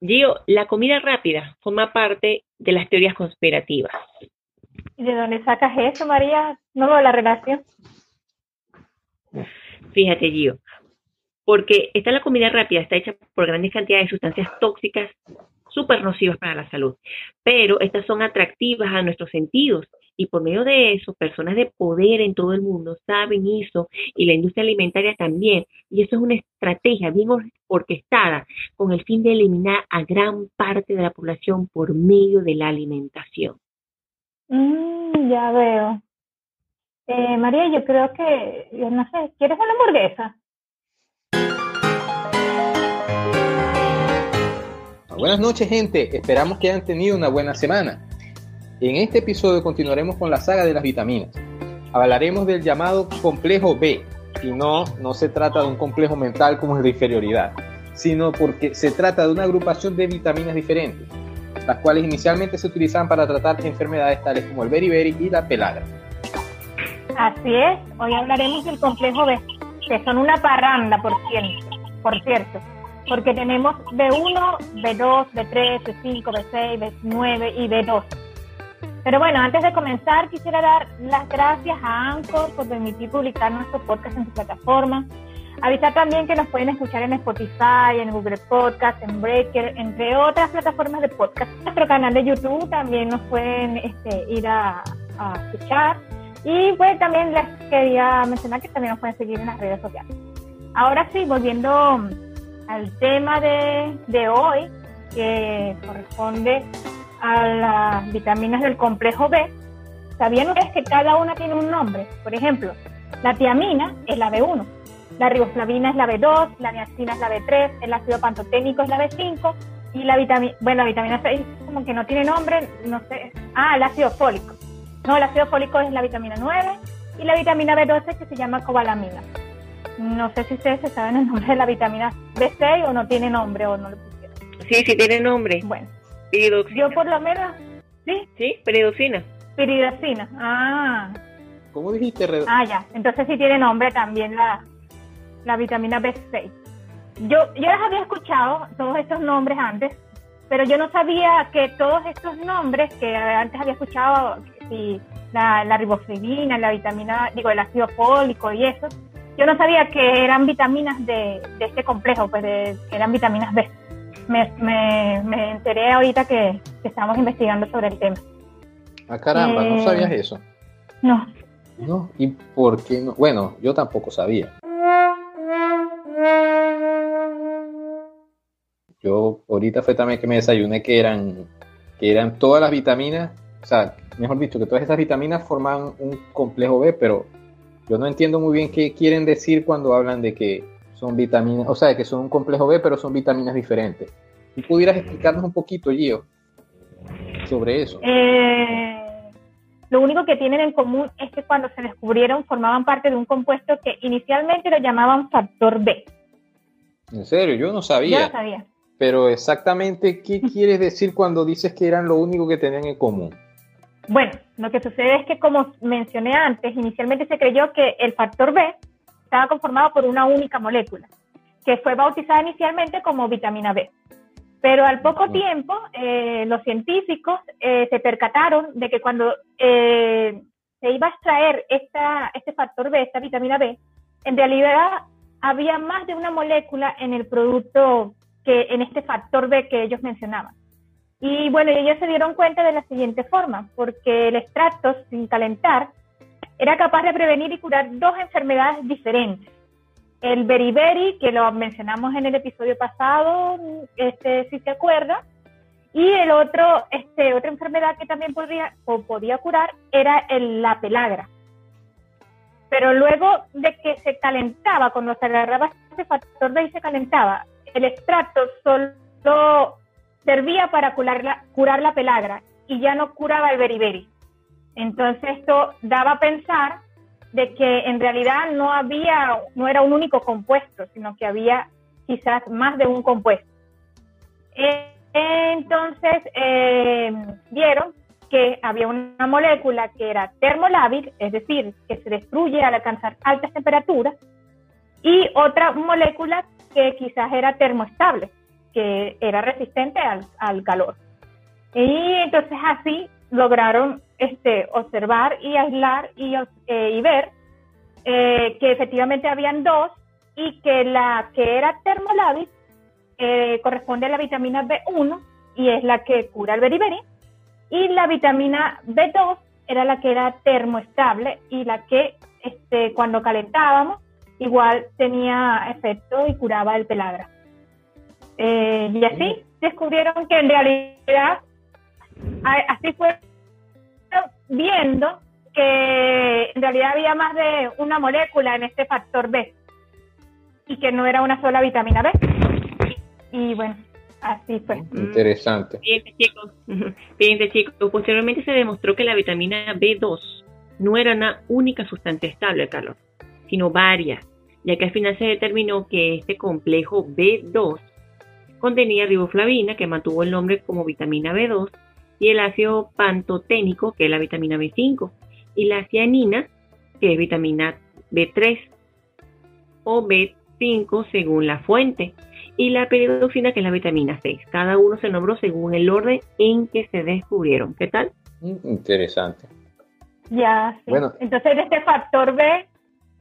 Gio, la comida rápida forma parte de las teorías conspirativas. ¿Y de dónde sacas eso, María? No veo la relación. Fíjate, Gio, porque está la comida rápida, está hecha por grandes cantidades de sustancias tóxicas súper nocivas para la salud, pero estas son atractivas a nuestros sentidos y por medio de eso, personas de poder en todo el mundo saben eso y la industria alimentaria también. Y eso es una estrategia bien orquestada con el fin de eliminar a gran parte de la población por medio de la alimentación. Mm, ya veo. Eh, María, yo creo que, no sé, ¿quieres una hamburguesa? Buenas noches, gente. Esperamos que hayan tenido una buena semana. En este episodio continuaremos con la saga de las vitaminas. Hablaremos del llamado complejo B, y no, no se trata de un complejo mental como el de inferioridad, sino porque se trata de una agrupación de vitaminas diferentes, las cuales inicialmente se utilizaban para tratar enfermedades tales como el beriberi y la pelagra. Así es, hoy hablaremos del complejo B, que son una parranda, por cierto, por cierto porque tenemos B1, B2, B3, B5, B6, B9 y B2 pero bueno, antes de comenzar, quisiera dar las gracias a Anchor por permitir publicar nuestro podcast en su plataforma. Avisar también que nos pueden escuchar en Spotify, en Google Podcast, en Breaker, entre otras plataformas de podcast. Nuestro canal de YouTube también nos pueden este, ir a, escuchar. Y pues también les quería mencionar que también nos pueden seguir en las redes sociales. Ahora sí, volviendo al tema de, de hoy, que corresponde a las vitaminas del complejo B, ¿sabían ustedes que cada una tiene un nombre? Por ejemplo, la tiamina es la B1, la riboflavina es la B2, la niacina es la B3, el ácido pantoténico es la B5 y la vitamina, bueno, la vitamina 6 como que no tiene nombre, no sé, ah, el ácido fólico. No, el ácido fólico es la vitamina 9 y la vitamina B12 que se llama cobalamina. No sé si ustedes saben el nombre de la vitamina B6 o no tiene nombre o no lo pusieron. Sí, sí tiene nombre. Bueno, yo por lo menos, ¿sí? Sí, peridoxina. Peridoxina, ah. ¿Cómo dijiste? Ah, ya. Entonces sí tiene nombre también la, la vitamina B6. Yo, yo las había escuchado, todos estos nombres antes, pero yo no sabía que todos estos nombres que antes había escuchado, si la, la riboflavina, la vitamina, digo, el ácido fólico y eso, yo no sabía que eran vitaminas de, de este complejo, pues de, que eran vitaminas B me, me, enteré ahorita que, estamos investigando sobre el tema. Ah, caramba, ¿no eh, sabías eso? No. No, ¿y por qué no? Bueno, yo tampoco sabía. Yo ahorita fue también que me desayuné que eran, que eran todas las vitaminas, o sea, mejor dicho, que todas estas vitaminas forman un complejo B, pero yo no entiendo muy bien qué quieren decir cuando hablan de que son vitaminas, o sea, que son un complejo B, pero son vitaminas diferentes. ¿Y pudieras explicarnos un poquito, Gio, sobre eso? Eh, lo único que tienen en común es que cuando se descubrieron formaban parte de un compuesto que inicialmente lo llamaban factor B. ¿En serio? Yo no sabía. Yo no sabía. Pero exactamente, ¿qué quieres decir cuando dices que eran lo único que tenían en común? Bueno, lo que sucede es que como mencioné antes, inicialmente se creyó que el factor B estaba conformado por una única molécula, que fue bautizada inicialmente como vitamina B. Pero al poco tiempo, eh, los científicos eh, se percataron de que cuando eh, se iba a extraer esta, este factor B, esta vitamina B, en realidad había más de una molécula en el producto que en este factor B que ellos mencionaban. Y bueno, ellos se dieron cuenta de la siguiente forma, porque el extracto sin calentar era capaz de prevenir y curar dos enfermedades diferentes. El beriberi, que lo mencionamos en el episodio pasado, este, si se acuerda, y el otro, este, otra enfermedad que también podría, o podía curar era la pelagra. Pero luego de que se calentaba, cuando se agarraba ese factor de ahí se calentaba, el extracto solo servía para curar la, curar la pelagra y ya no curaba el beriberi. Entonces esto daba a pensar de que en realidad no había, no era un único compuesto, sino que había quizás más de un compuesto. entonces eh, vieron que había una molécula que era termolábil, es decir, que se destruye al alcanzar altas temperaturas, y otra molécula que quizás era termoestable, que era resistente al, calor. Y entonces así lograron este, observar y aislar y, eh, ver eh, que efectivamente habían dos y que la que era termolabis eh, corresponde a la vitamina B1 y es la que cura el beriberi y la vitamina B2 era la que era termoestable y la que este, cuando calentábamos igual tenía efecto y curaba el pelagra. Eh, y así descubrieron que en realidad, así fue viendo que en realidad había más de una molécula en este factor B y que no era una sola vitamina B. Y, bueno, así fue. Interesante. Fíjense chicos, fíjense chicos, posteriormente se demostró que la vitamina B2 no era una única sustancia estable al calor, sino varias, ya que al final se determinó que este complejo B2 contenía riboflavina, que mantuvo el nombre como vitamina B2, y el ácido pantoténico, que es la vitamina B5, y la cianina, que es vitamina B3 o B5 según la fuente, y la peridoxina, que es la vitamina 6. Cada uno se nombró según el orden en que se descubrieron. ¿Qué tal? Mm, interesante. Ya, sí. Bueno. Entonces, este factor B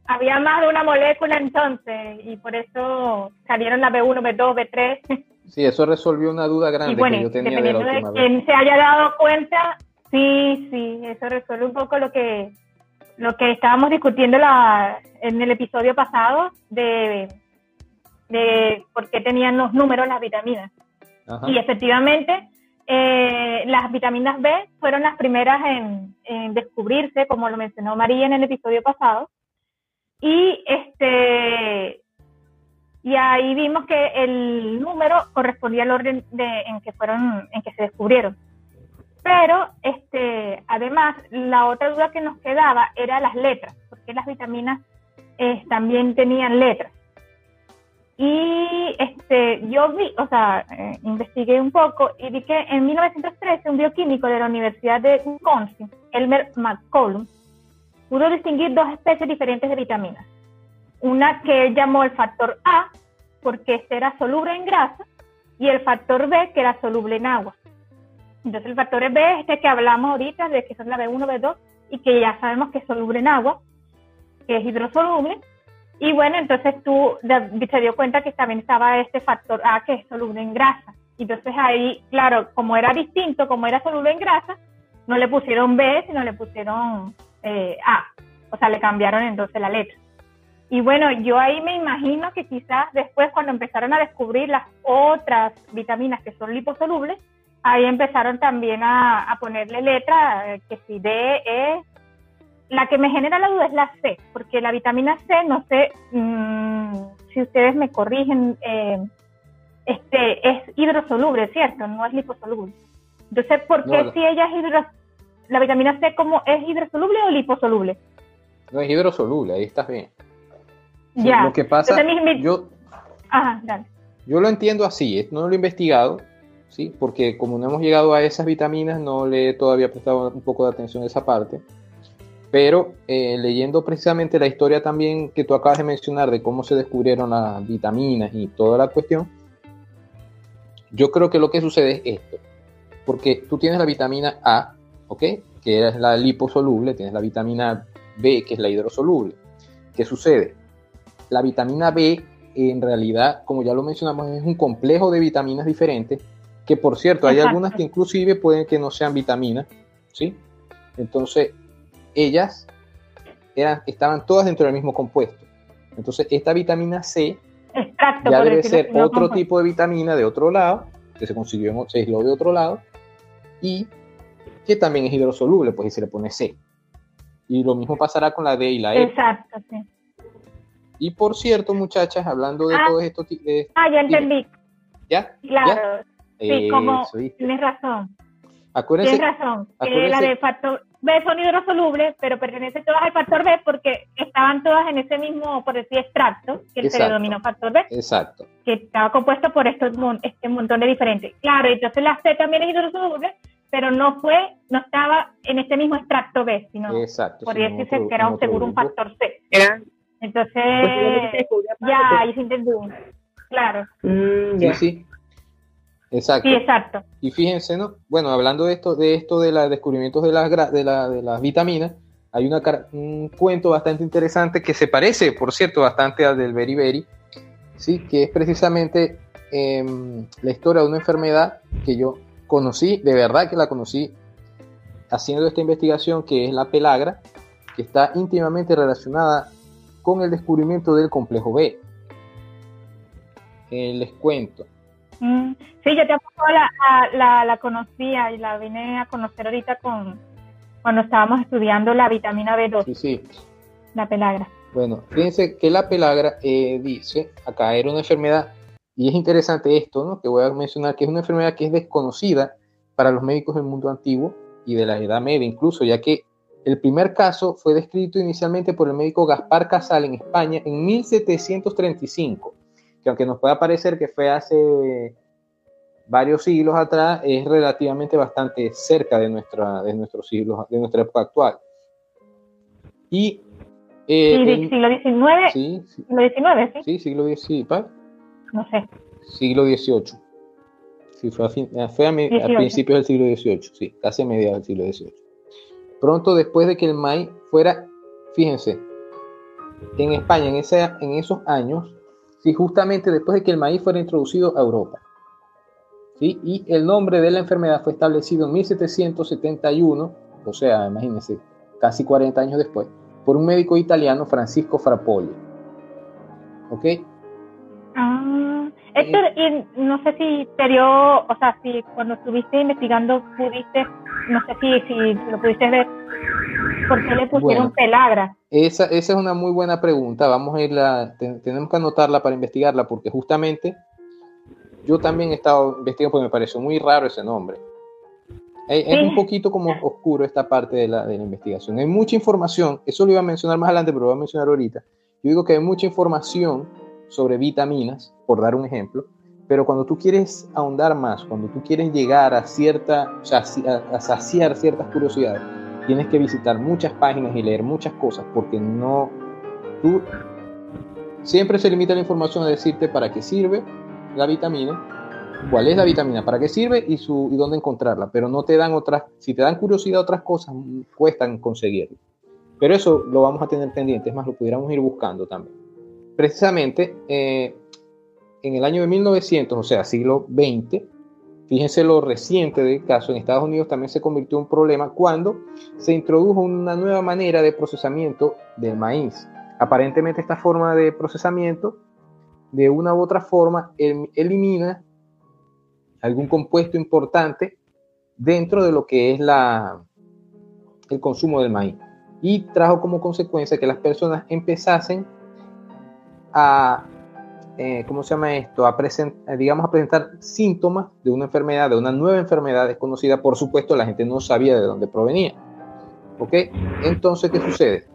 había más de una molécula entonces, y por eso salieron la B1, B2, B3. Sí, eso resolvió una duda grande que yo tenía de la última de quien se haya dado cuenta, sí, sí, eso resuelve un poco lo que lo que estábamos discutiendo la, en el episodio pasado de, de por qué tenían los números las vitaminas. Y efectivamente, eh, las vitaminas B fueron las primeras en, en, descubrirse, como lo mencionó María en el episodio pasado. Y este y ahí vimos que el número correspondía al orden de, en que fueron en que se descubrieron. Pero este además la otra duda que nos quedaba era las letras porque las vitaminas eh, también tenían letras. Y este yo vi o sea eh, investigué un poco y vi que en 1913 un bioquímico de la Universidad de Wisconsin Elmer McCollum pudo distinguir dos especies diferentes de vitaminas una que él llamó el factor A, porque este era soluble en grasa, y el factor B, que era soluble en agua. Entonces el factor B es este que hablamos ahorita, de que son la B1, B2, y que ya sabemos que es soluble en agua, que es hidrosoluble. Y bueno, entonces tú te dio cuenta que también estaba este factor A, que es soluble en grasa. Entonces ahí, claro, como era distinto, como era soluble en grasa, no le pusieron B, sino le pusieron eh, A. O sea, le cambiaron entonces la letra. Y bueno, yo ahí me imagino que quizás después cuando empezaron a descubrir las otras vitaminas que son liposolubles, ahí empezaron también a, ponerle letra, eh, que si D, E. La que me genera la duda es la C, porque la vitamina C, no sé mm, si ustedes me corrigen, eh, este, es hidrosoluble, ¿cierto? No es liposoluble. Entonces, ¿por qué si ella es hidrosoluble? La vitamina C, ¿cómo es hidrosoluble o liposoluble? No es hidrosoluble, ahí estás bien. Lo que pasa, yo, yo lo entiendo así, no lo he investigado, ¿sí? porque como no hemos llegado a esas vitaminas, no le he todavía prestado un poco de atención a esa parte. Pero eh, leyendo precisamente la historia también que tú acabas de mencionar de cómo se descubrieron las vitaminas y toda la cuestión, yo creo que lo que sucede es esto. Porque tú tienes la vitamina A, ¿ok? Que es la liposoluble, tienes la vitamina B, que es la hidrosoluble. ¿Qué sucede? La vitamina B, en realidad, como ya lo mencionamos, es un complejo de vitaminas diferentes, que por cierto, hay algunas que inclusive pueden que no sean vitaminas, ¿sí? Entonces, ellas eran, estaban todas dentro del mismo compuesto. Entonces, esta vitamina C ya debe ser otro tipo de vitamina de otro lado, que se consiguió, se aisló de otro lado, y que también es hidrosoluble, pues y se le pone C. Y lo mismo pasará con la D y la E. Exacto, sí. Y por cierto, muchachas, hablando de ah, todo esto... ah, ya entendí. ¿Ya? Claro. Sí, como tienes razón. Acuérdense, tienes razón. Que la de factor B son hidrosolubles, pero pertenecen todas al factor B porque estaban todas en ese mismo, por decir, extracto, que se denominó factor B. Exacto. Que estaba compuesto por estos, este montón de diferentes. Claro, entonces la C también es hidrosoluble, pero no fue, no estaba en ese mismo extracto B, sino Exacto, podría decirse que era un, seguro un factor C. Entonces, ya, ahí se entendió. Claro. Mm, sí, sí. Exacto. Sí, exacto. Y fíjense, ¿no? Bueno, hablando de esto, de esto de los descubrimientos de las, de, la, de las vitaminas, hay una, un cuento bastante interesante que se parece, por cierto, bastante al del Beriberi, ¿sí? que es precisamente em, la historia de una enfermedad que yo conocí, de verdad que la conocí haciendo esta investigación, que es la pelagra, que está íntimamente relacionada con el descubrimiento del complejo B. Eh, les cuento. Mm, sí, yo tampoco la, la, la, conocía y la vine a conocer ahorita con cuando estábamos estudiando la vitamina B2. Sí, sí. La pelagra. Bueno, fíjense que la pelagra eh, dice, acá era una enfermedad, y es interesante esto, ¿no? Que voy a mencionar que es una enfermedad que es desconocida para los médicos del mundo antiguo y de la Edad Media incluso, ya que el primer caso fue descrito inicialmente por el médico Gaspar Casal en España en 1735 que aunque nos pueda parecer que fue hace varios siglos atrás, es relativamente bastante cerca de, nuestra, de nuestros siglos, de nuestra época actual. Y eh, siglo XIX. Sí, siglo XIX, sí. Sí, siglo XIX. No sé. Siglo XVIII. Sí, fue, a, fue a, principios del siglo XVIII, sí, casi a mediados del siglo XVIII. Pronto después de que el maíz fuera, fíjense, en España en, ese, en esos años ¿sí? justamente después de que el maíz fuera introducido a Europa. ¿sí? Y el nombre de la enfermedad fue establecido en 1771, o sea, imagínense, casi 40 años después, por un médico italiano, Francisco Frappoli. ¿Ok? Ah, Héctor, y no sé si te dio, o sea, si cuando estuviste investigando pudiste, no sé si, si lo pudiste ver, ¿por qué le pusieron pelagra? Esa, esa, es una muy buena pregunta. Vamos a irla, tenemos que anotarla para investigarla porque justamente yo también he estado investigando porque me pareció muy raro ese nombre. Es, un poquito como oscuro esta parte de la, de la, investigación. Hay mucha información, eso lo iba a mencionar más adelante, pero lo voy a mencionar ahorita. Yo digo que hay mucha información sobre vitaminas, por dar un ejemplo, pero cuando tú quieres ahondar más, cuando tú quieres llegar a cierta, a saciar ciertas curiosidades, tienes que visitar muchas páginas y leer muchas cosas porque no, tú siempre se limita la información a decirte para qué sirve la vitamina, cuál es la vitamina, para qué sirve y, su, y dónde encontrarla, pero no te dan otras, si te dan curiosidad otras cosas, cuestan conseguirlo. Pero eso lo vamos a tener pendiente, es más, lo pudiéramos ir buscando también. Precisamente, eh, en el año de 1900, o sea, siglo XX, Fíjense lo reciente del caso, en Estados Unidos también se convirtió en un problema cuando se introdujo una nueva manera de procesamiento del maíz. Aparentemente esta forma de procesamiento, de una u otra forma, elimina algún compuesto importante dentro de lo que es la, el consumo del maíz. Y trajo como consecuencia que las personas empezasen a eh, ¿cómo se llama esto? A presentar, digamos, a presentar síntomas de una enfermedad, de una nueva enfermedad desconocida. Por supuesto, la gente no sabía de dónde provenía. ¿Ok? Entonces, ¿qué sucede?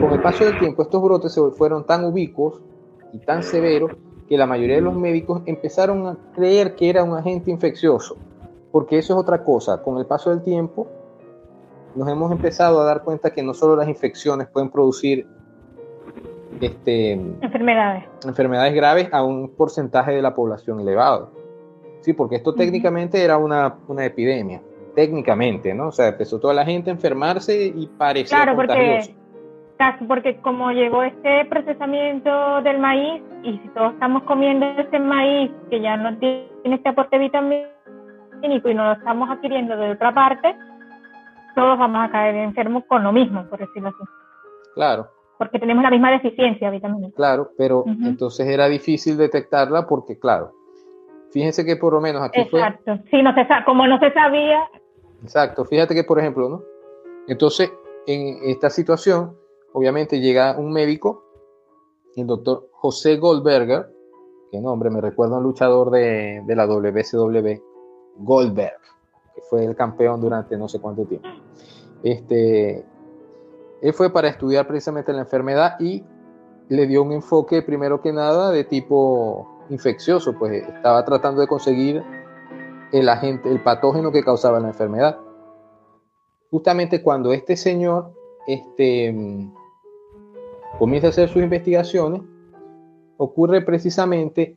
Con el paso del tiempo, estos brotes se fueron tan ubicuos y tan severos que la mayoría de los médicos empezaron a creer que era un agente infeccioso. Porque eso es otra cosa. Con el paso del tiempo, nos hemos empezado a dar cuenta que no solo las infecciones pueden producir este, enfermedades. enfermedades graves a un porcentaje de la población elevado. Sí, porque esto técnicamente era una, una, epidemia, técnicamente, ¿no? O sea, empezó toda la gente a enfermarse y parecía claro, Porque, porque como llegó este procesamiento del maíz y si todos estamos comiendo ese maíz que ya no tiene este aporte vitamínico y no lo estamos adquiriendo de otra parte, todos vamos a caer enfermos con lo mismo, por decirlo así. Claro porque tenemos la misma deficiencia vitamina. Claro, pero entonces era difícil detectarla porque, claro, fíjense que por lo menos aquí Exacto. sí, no se como no se sabía. Exacto, fíjate que, por ejemplo, ¿no? Entonces, en esta situación, obviamente llega un médico, el doctor José Goldberger, que nombre, me recuerda a un luchador de, de la WCW, Goldberg, que fue el campeón durante no sé cuánto tiempo. Este, él fue para estudiar precisamente la enfermedad y le dio un enfoque primero que nada de tipo infeccioso, pues estaba tratando de conseguir el agente, el patógeno que causaba la enfermedad. Justamente cuando este señor este, comienza a hacer sus investigaciones, ocurre precisamente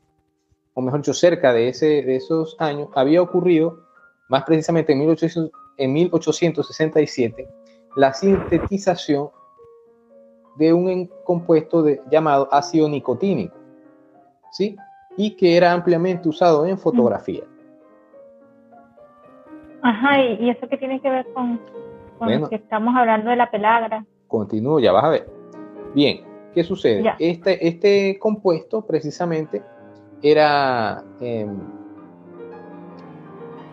o mejor dicho, cerca de, ese, de esos años, había ocurrido, más precisamente en, 1800, en 1867, la sintetización de un compuesto de, llamado ácido nicotínico, ¿sí? Y que era ampliamente usado en fotografía. Ajá, ¿y eso qué tiene que ver con, lo que estamos hablando de la pelagra? Continúo, ya vas a ver. Bien, ¿qué sucede? Este, este compuesto precisamente era, em,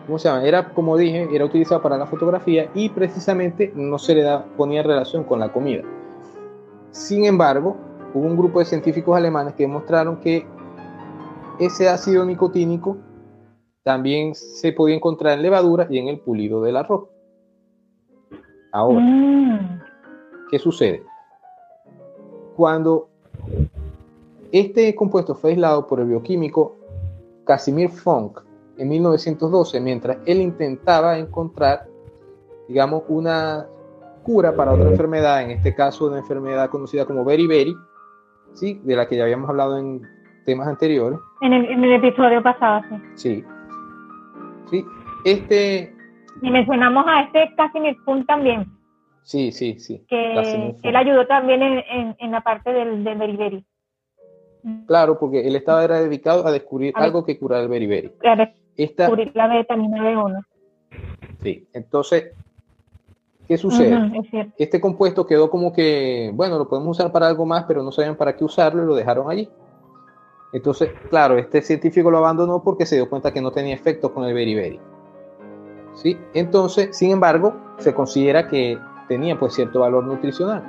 ¿cómo se llama? Era, como dije, era utilizado para la fotografía y precisamente no se le da, ponía relación con la comida. Sin embargo, hubo un grupo de científicos alemanes que demostraron que ese ácido nicotínico también se podía encontrar en levadura y en el pulido del arroz. Ahora, mm. ¿qué sucede? Cuando este compuesto fue aislado por el bioquímico Casimir Funk en 1912, mientras él intentaba encontrar, digamos, una cura para otra enfermedad, en este caso una enfermedad conocida como beriberi, ¿sí? de la que ya habíamos hablado en temas anteriores. En el, episodio pasado, sí. Sí. Sí, este... Y mencionamos a este Casimir Funk también. Sí, sí, sí. Que él ayudó también en, en, la parte del, del beriberi. Claro, porque él estaba era dedicado a descubrir algo que curara el beriberi. Claro, descubrir la vitamina B1. Sí, entonces, ¿qué sucede? este compuesto quedó como que, bueno, lo podemos usar para algo más, pero no sabían para qué usarlo y lo dejaron allí. Entonces, claro, este científico lo abandonó porque se dio cuenta que no tenía efecto con el beriberi. ¿Sí? Entonces, sin embargo, se considera que tenía pues cierto valor nutricional.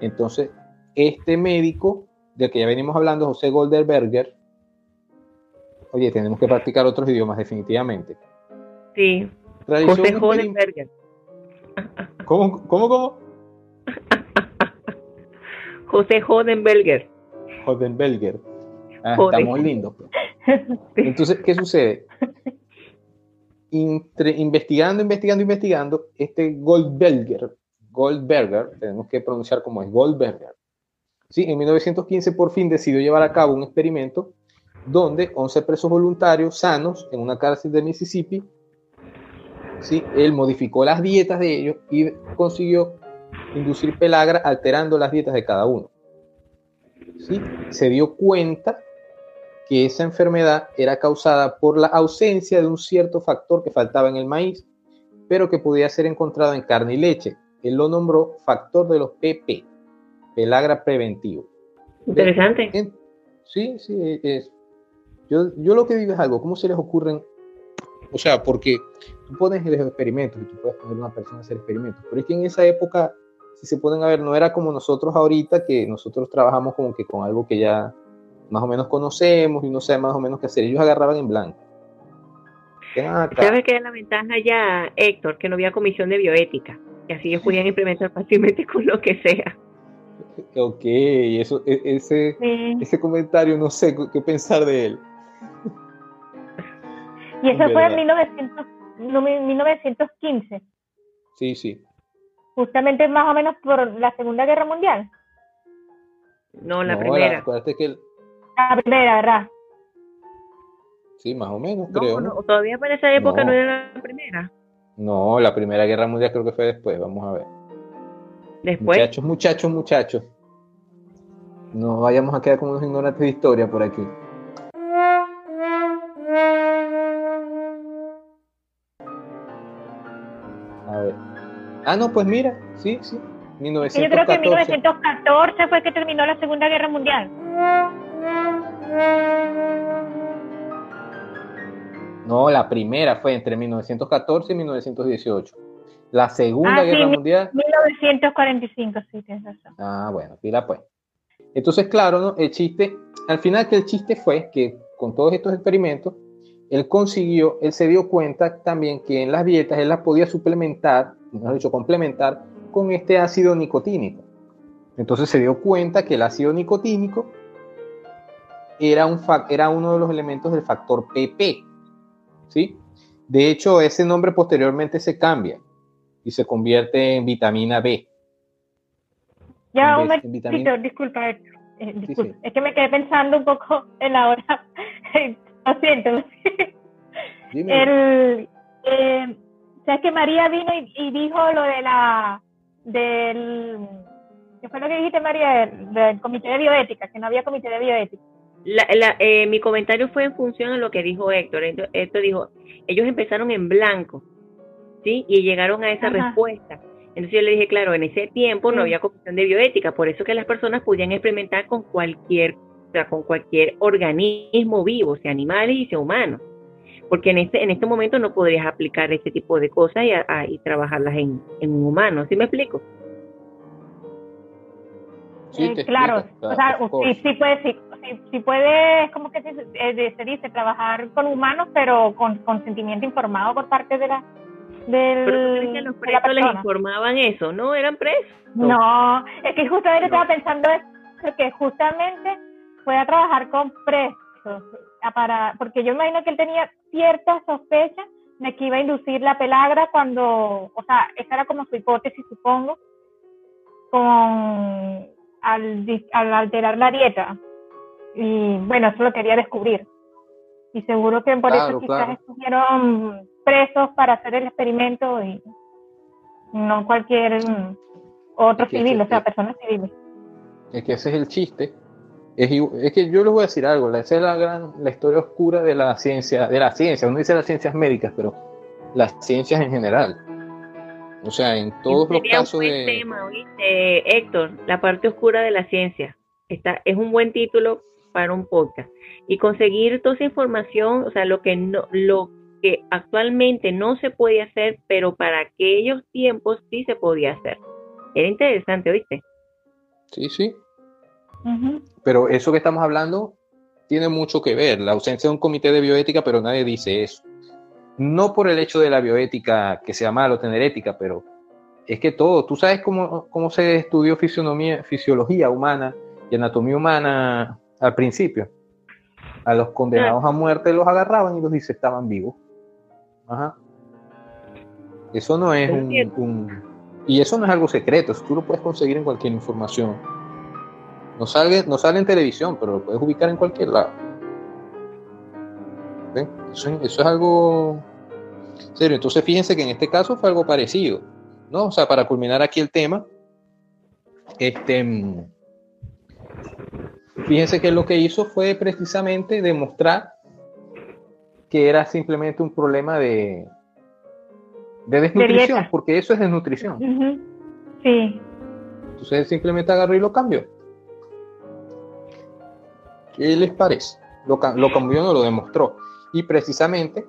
Entonces, este médico del que ya venimos hablando, José Golderberger, oye, tenemos que practicar otros idiomas definitivamente. Sí. José Golderberger. ¿Cómo, cómo, cómo? José Jodenberger. Jodenberger. Ah, estamos lindos. Pues. Entonces, ¿qué sucede? investigando, investigando, investigando, este Goldberger, Goldberger, tenemos que pronunciar como es Goldberger, ¿sí? En 1915 por fin decidió llevar a cabo un experimento donde 11 presos voluntarios sanos en una cárcel de Mississippi, ¿sí? él modificó las dietas de ellos y consiguió inducir pelagra alterando las dietas de cada uno. ¿sí? Se dio cuenta que esa enfermedad era causada por la ausencia de un cierto factor que faltaba en el maíz, pero que podía ser encontrado en carne y leche. Él lo nombró factor de los PP, pelagra preventivo. Interesante. sí, sí, es. Yo, yo lo que digo es algo, ¿cómo se les ocurren? O sea, porque tú pones los experimentos y tú puedes poner a una persona a hacer experimentos, pero es que en esa época, si se pueden ver, no era como nosotros ahorita, que nosotros trabajamos como que con algo que ya más o menos conocemos y no sé más o menos qué hacer. Ellos agarraban en blanco. ¿Sabes qué es la ventaja ya, Héctor? Que no había comisión de bioética. Y así ellos podían implementar fácilmente con lo que sea. Ok, eso, e, ese, ese comentario no sé qué pensar de él. Y eso fue en 1915. Sí, sí. Justamente más o menos por la Segunda Guerra Mundial. No, la primera. que La primera, ¿verdad? Sí, más o menos, creo. No, todavía para esa época no. era la primera. No, la Primera Guerra Mundial creo que fue después, vamos a ver. Después. Muchachos, muchachos, muchachos. No vayamos a quedar como unos ignorantes de historia por aquí. Ah, no, pues mira, sí, sí. 1914. Yo creo que en 1914 fue que terminó la Segunda Guerra Mundial. No, la primera fue entre 1914 y 1918. La Segunda ah, Guerra Mundial. 1945, sí, tienes razón. Ah, bueno, pila pues. Entonces, claro, ¿no? el chiste, al final que el chiste fue que con todos estos experimentos, él consiguió, él se dio cuenta también que en las dietas él las podía suplementar, mejor dicho, complementar con este ácido nicotínico. Entonces se dio cuenta que el ácido nicotínico era, un, era uno de los elementos del factor PP. ¿sí? De hecho, ese nombre posteriormente se cambia y se convierte en vitamina B. Ya, un disculpa, eh, es que me quedé pensando un poco en la hora, Lo siento. el, eh, ¿Sabes que María vino y, dijo lo de la. del. ¿Qué fue lo que dijiste, María? Del, comité de bioética, que no había comité de bioética. Eh, mi comentario fue en función a lo que dijo Héctor. Héctor dijo: ellos empezaron en blanco, ¿sí? Y llegaron a esa respuesta. Entonces yo le dije, claro, en ese tiempo no había comisión de bioética, por eso que las personas podían experimentar con cualquier, o sea, con cualquier organismo vivo, sea animales y sea humanos porque en este, en este momento no podrías aplicar este tipo de cosas y, trabajarlas en, en, un humano, ¿sí me explico? Sí, eh, claro, o sea, sí, sí puedes, sí, sí, puede, como que se, eh, se, dice, trabajar con humanos, pero con consentimiento informado por parte de la del, pero que los presos les informaban eso, ¿no? ¿Eran presos? No, es que justamente estaba pensando eso, que justamente fue a trabajar con presos, para, porque yo imagino que él tenía cierta sospecha de que iba a inducir la pelagra cuando, o sea, esa era como su hipótesis, supongo, con al, alterar la dieta. Y bueno, eso lo quería descubrir. Y seguro que por eso quizás estuvieron presos para hacer el experimento y no cualquier otro civil, o sea, personas civiles. Es que ese es el chiste, es, que yo les voy a decir algo, esa es la gran, la historia oscura de la ciencia, de la ciencia, uno dice las ciencias médicas, pero las ciencias en general. O sea, en todos los casos un tema, Héctor, la parte oscura de la ciencia. Está, es un buen título para un podcast. Y conseguir toda esa información, o sea, lo que no, lo que actualmente no se puede hacer, pero para aquellos tiempos sí se podía hacer. Era interesante, ¿oíste? Sí, sí. Pero eso que estamos hablando tiene mucho que ver, la ausencia de un comité de bioética, pero nadie dice eso. No por el hecho de la bioética que sea malo tener ética, pero es que todo, tú sabes cómo, cómo se estudió fisionomía, fisiología humana y anatomía humana al principio. A los condenados a muerte los agarraban y los disectaban vivos. Ajá. Eso no es un, un, Y eso no es algo secreto, tú lo puedes conseguir en cualquier información no sale, no sale en televisión, pero lo puedes ubicar en cualquier lado. Eso, es algo serio. Entonces fíjense que en este caso fue algo parecido. ¿no? O sea, para culminar aquí el tema, este, fíjense que lo que hizo fue precisamente demostrar que era simplemente un problema de, de desnutrición, porque eso es desnutrición. Sí. Entonces simplemente agarró y lo cambió. ¿Qué les parece? Lo, cambió, no lo demostró. Y precisamente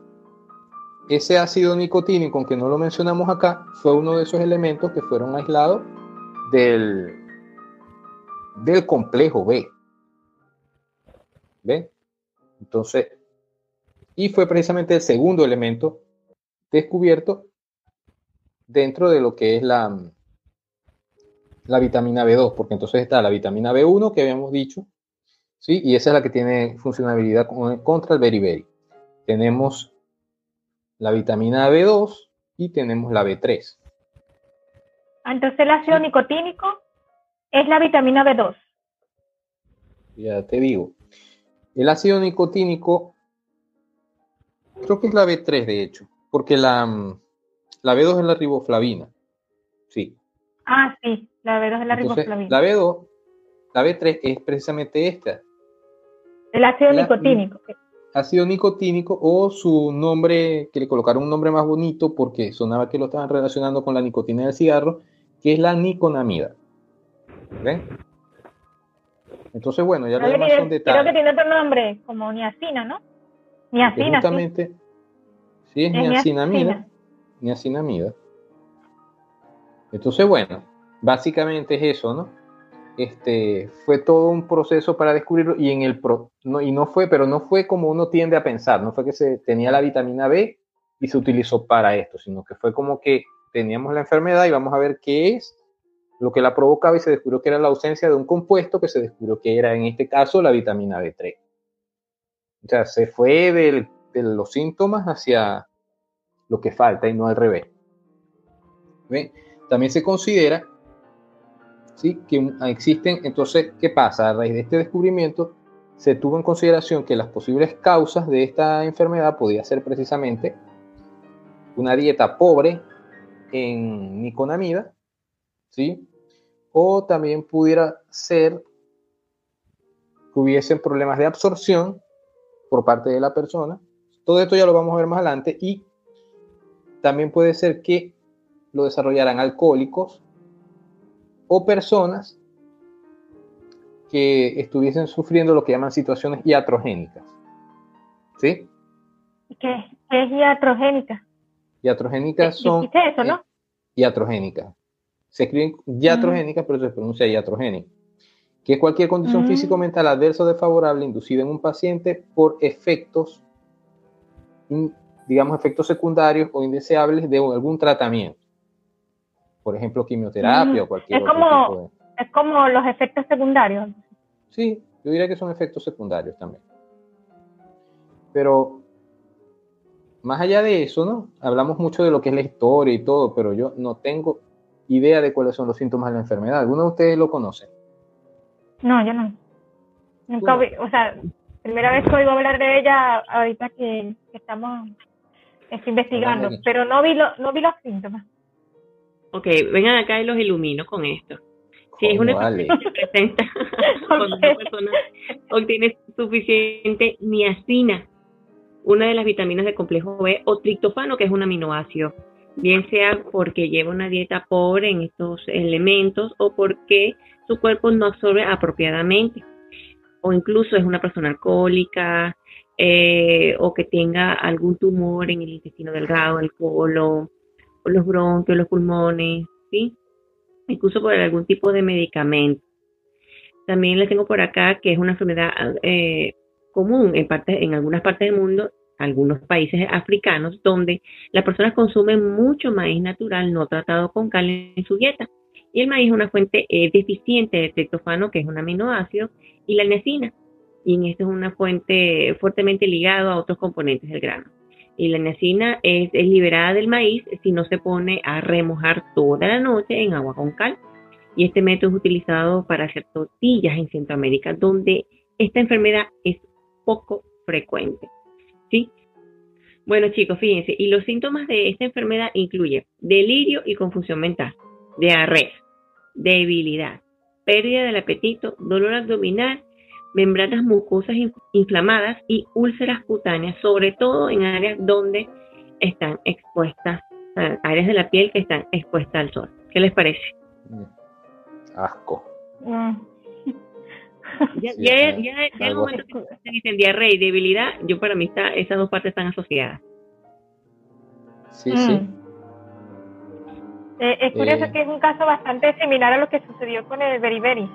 ese ácido nicotínico, aunque no lo mencionamos acá, fue uno de esos elementos que fueron aislados del, del complejo B. ¿Ven? Entonces, y fue precisamente el segundo elemento descubierto dentro de lo que es la, la vitamina B2, porque entonces está la vitamina B1 que habíamos dicho, ¿sí? Y esa es la que tiene funcionalidad contra el beriberi. Tenemos la vitamina B2 y tenemos la B3. Entonces el ácido nicotínico es la vitamina B2. Ya te digo. El ácido nicotínico creo que es la B3 de hecho, porque la, la B2 es la riboflavina. Sí. Ah, sí, la B2 es la riboflavina. La B2, la B3 es precisamente esta, el ácido nicotínico. Ácido nicotínico o su nombre, que le colocaron un nombre más bonito porque sonaba que lo estaban relacionando con la nicotina del cigarro, que es la niconamida. ¿Ven? Entonces, bueno, ya lo demás son detalles. Creo que tiene otro nombre, como niacina, ¿no? Niacina. Justamente, sí, es, niacinamida. Niacinamida. Entonces, bueno, básicamente es eso, ¿no? Este, fue todo un proceso para descubrirlo y en el no, y no fue, pero no fue como uno tiende a pensar, no fue que se tenía la vitamina B y se utilizó para esto, sino que fue como que teníamos la enfermedad y vamos a ver qué es lo que la provocaba y se descubrió que era la ausencia de un compuesto que se descubrió que era en este caso la vitamina B3. O sea, se fue de los síntomas hacia lo que falta y no al revés. También se considera ¿sí? que existen, entonces, ¿qué pasa? A raíz de este descubrimiento, se tuvo en consideración que las posibles causas de esta enfermedad podía ser precisamente una dieta pobre en niconamida, ¿sí? O también pudiera ser que hubiesen problemas de absorción por parte de la persona. Todo esto ya lo vamos a ver más adelante y también puede ser que lo desarrollaran alcohólicos o personas que estuviesen sufriendo lo que llaman situaciones iatrogénicas. ¿Sí? ¿Qué, es iatrogénica? Iatrogénicas son... ¿Qué eso, no? iatrogénicas. Se escriben iatrogénicas, pero se pronuncia iatrogénica. Que es cualquier condición físico-mental adversa o desfavorable inducida en un paciente por efectos, digamos, efectos secundarios o indeseables de algún tratamiento. Por ejemplo, quimioterapia o cualquier es como, Es como los efectos secundarios. Sí, yo diría que son efectos secundarios también. Pero más allá de eso, ¿no? Hablamos mucho de lo que es la historia y todo, pero yo no tengo idea de cuáles son los síntomas de la enfermedad. ¿Alguno de ustedes lo conoce? No, yo no. Nunca o sea, primera vez que oigo hablar de ella ahorita que, estamos investigando, pero no vi, no vi los síntomas. Ok, vengan acá y los ilumino con esto. Si es una enfermedad que se presenta cuando una persona obtiene suficiente niacina una de las vitaminas del complejo B o triptofano, que es un aminoácido, bien sea porque lleva una dieta pobre en estos elementos o porque su cuerpo no absorbe apropiadamente, o incluso es una persona alcohólica eh, o que tenga algún tumor en el intestino delgado, el colon, los bronquios, los pulmones, ¿sí? incluso por algún tipo de medicamento. También les tengo por acá que es una enfermedad eh, común en, parte, en algunas partes del mundo, algunos países africanos, donde las personas consumen mucho maíz natural no tratado con cal en su dieta. Y el maíz es una fuente eh, deficiente de triptofano, que es un aminoácido, y la nesina. Y en esto es una fuente fuertemente ligada a otros componentes del grano. Y la nesina es, es liberada del maíz si no se pone a remojar toda la noche en agua con cal. Y este método es utilizado para hacer tortillas en Centroamérica, donde esta enfermedad es poco frecuente. ¿sí? Bueno, chicos, fíjense, y los síntomas de esta enfermedad incluyen delirio y confusión mental, diarrea, debilidad, pérdida del apetito, dolor abdominal, membranas mucosas inflamadas y úlceras cutáneas, sobre todo en áreas donde están expuestas, áreas de la piel que están expuestas al sol. ¿Qué les parece? Asco. Mm. Ya, ya, ya, ya el momento que se dicen diarrea y debilidad, yo para mí está, esas dos partes están asociadas. Sí, sí. Mm. Eh, es curioso eh. que es un caso bastante similar a lo que sucedió con el beriberi.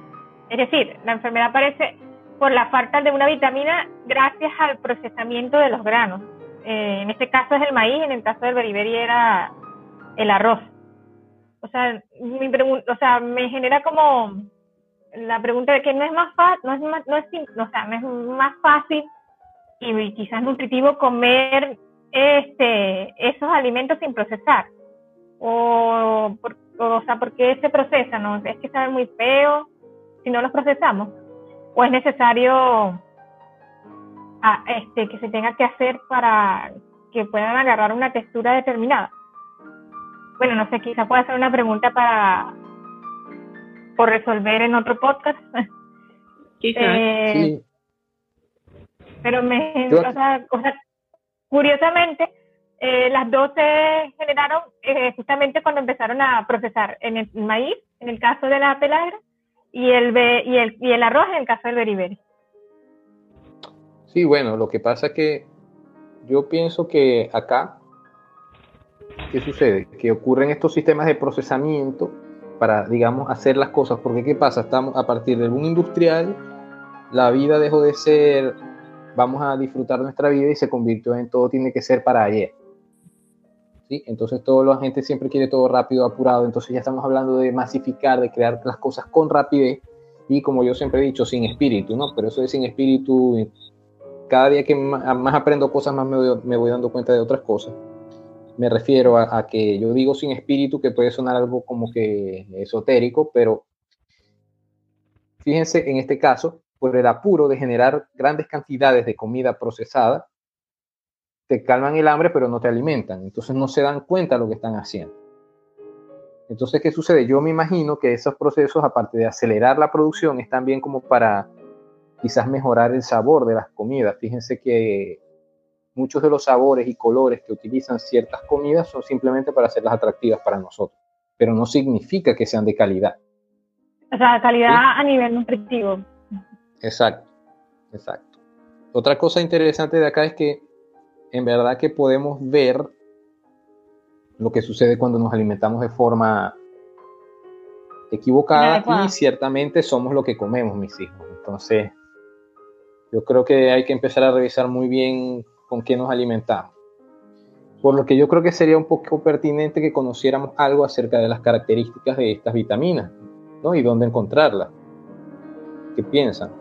Es decir, la enfermedad aparece por la falta de una vitamina gracias al procesamiento de los granos. Eh, en este caso es el maíz, en el caso del beriberi era el arroz. O sea, o sea, me genera como la pregunta de que no es más fácil, no es más, no es, o sea, no es más fácil y quizás nutritivo comer este esos alimentos sin procesar o, o sea, ¿por qué se procesa? ¿No? Es que sabe muy feo si no los procesamos o es necesario ah, este que se tenga que hacer para que puedan agarrar una textura determinada. Bueno, no sé, quizá pueda ser una pregunta para por resolver en otro podcast. Eh, pero me, o sea, curiosamente, eh, las dos se generaron eh, justamente cuando empezaron a procesar en el maíz, en el caso de la pelagra, y el, y el, y el arroz en el caso del beriberi. Sí, bueno, lo que pasa que yo pienso que acá, ¿qué sucede? Que ocurren estos sistemas de procesamiento para, digamos, hacer las cosas. Porque ¿qué pasa? Estamos a partir del boom industrial, la vida dejó de ser, vamos a disfrutar nuestra vida y se convirtió en todo tiene que ser para ayer. Entonces toda la gente siempre quiere todo rápido, apurado. Entonces ya estamos hablando de masificar, de crear las cosas con rapidez y como yo siempre he dicho, sin espíritu, ¿no? Pero eso de sin espíritu, cada día que más, aprendo cosas, más me me voy dando cuenta de otras cosas me refiero a, que yo digo sin espíritu, que puede sonar algo como que esotérico, pero fíjense en este caso, por el apuro de generar grandes cantidades de comida procesada, te calman el hambre pero no te alimentan. Entonces no se dan cuenta de lo que están haciendo. Entonces, ¿qué sucede? Yo me imagino que esos procesos, aparte de acelerar la producción, están bien como para quizás mejorar el sabor de las comidas. Fíjense que muchos de los sabores y colores que utilizan ciertas comidas son simplemente para hacerlas atractivas para nosotros, pero no significa que sean de calidad. O sea, calidad a nivel nutritivo. Exacto, exacto. Otra cosa interesante de acá es que en verdad que podemos ver lo que sucede cuando nos alimentamos de forma equivocada y ciertamente somos lo que comemos, mis hijos. Entonces, yo creo que hay que empezar a revisar muy bien con qué nos alimentamos. Por lo que yo creo que sería un poco pertinente que conociéramos algo acerca de las características de estas vitaminas, ¿no? Y dónde encontrarlas. ¿Qué piensan?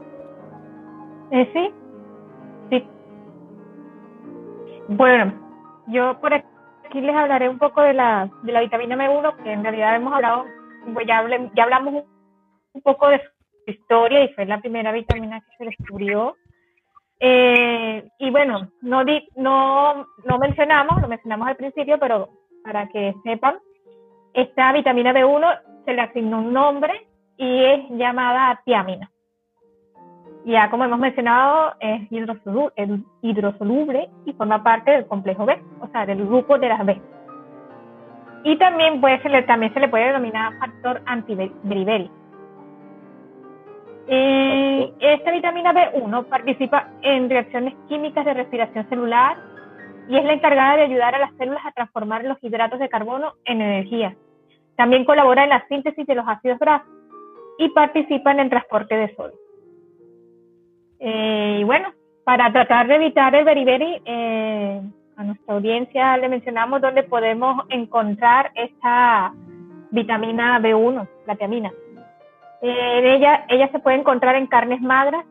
Eh, sí. Bueno, yo por aquí les hablaré un poco de la, de la vitamina B1, que en realidad hemos hablado, pues ya, ya hablamos un poco de su historia y fue la primera vitamina que se descubrió eh, y bueno, no, di, no, no mencionamos, lo mencionamos al principio, pero para que sepan, esta vitamina B1 se le asignó un nombre y es llamada tiamina. Ya como hemos mencionado, es hidrosoluble, y forma parte del complejo B, o sea, del grupo de las B. Y también, puede, se le, también se le puede denominar factor antiberibérico. Eh, esta vitamina B1 participa en reacciones químicas de respiración celular y es la encargada de ayudar a las células a transformar los hidratos de carbono en energía. También colabora en la síntesis de los ácidos grasos y participa en el transporte de sodio. Eh, y bueno, para tratar de evitar el beriberi, eh, a nuestra audiencia le mencionamos dónde podemos encontrar esta vitamina B1, la tiamina. Eh, ella, ella se puede encontrar en carnes magras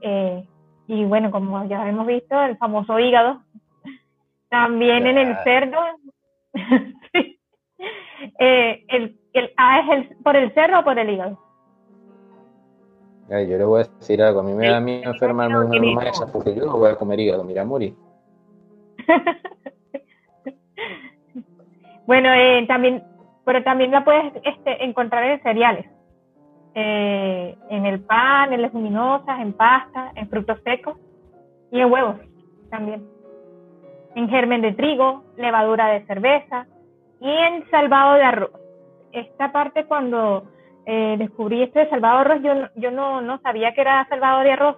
eh, y bueno, como ya hemos visto, el famoso hígado. También en el cerdo. el, el, ah, ¿Es el, por el cerdo o por el hígado? Ay, yo le voy a decir algo. A mí me da miedo enfermarme de una broma esa porque yo no voy a comer hígado. Mira, morir. bueno, eh, también, pero también la puedes este, encontrar en cereales. Eh, en el pan, en leguminosas, en pasta, en frutos secos y en huevos también. En germen de trigo, levadura de cerveza y en salvado de arroz. Esta parte cuando eh, descubrí esto de salvado de arroz, yo, yo no, no sabía que era salvado de arroz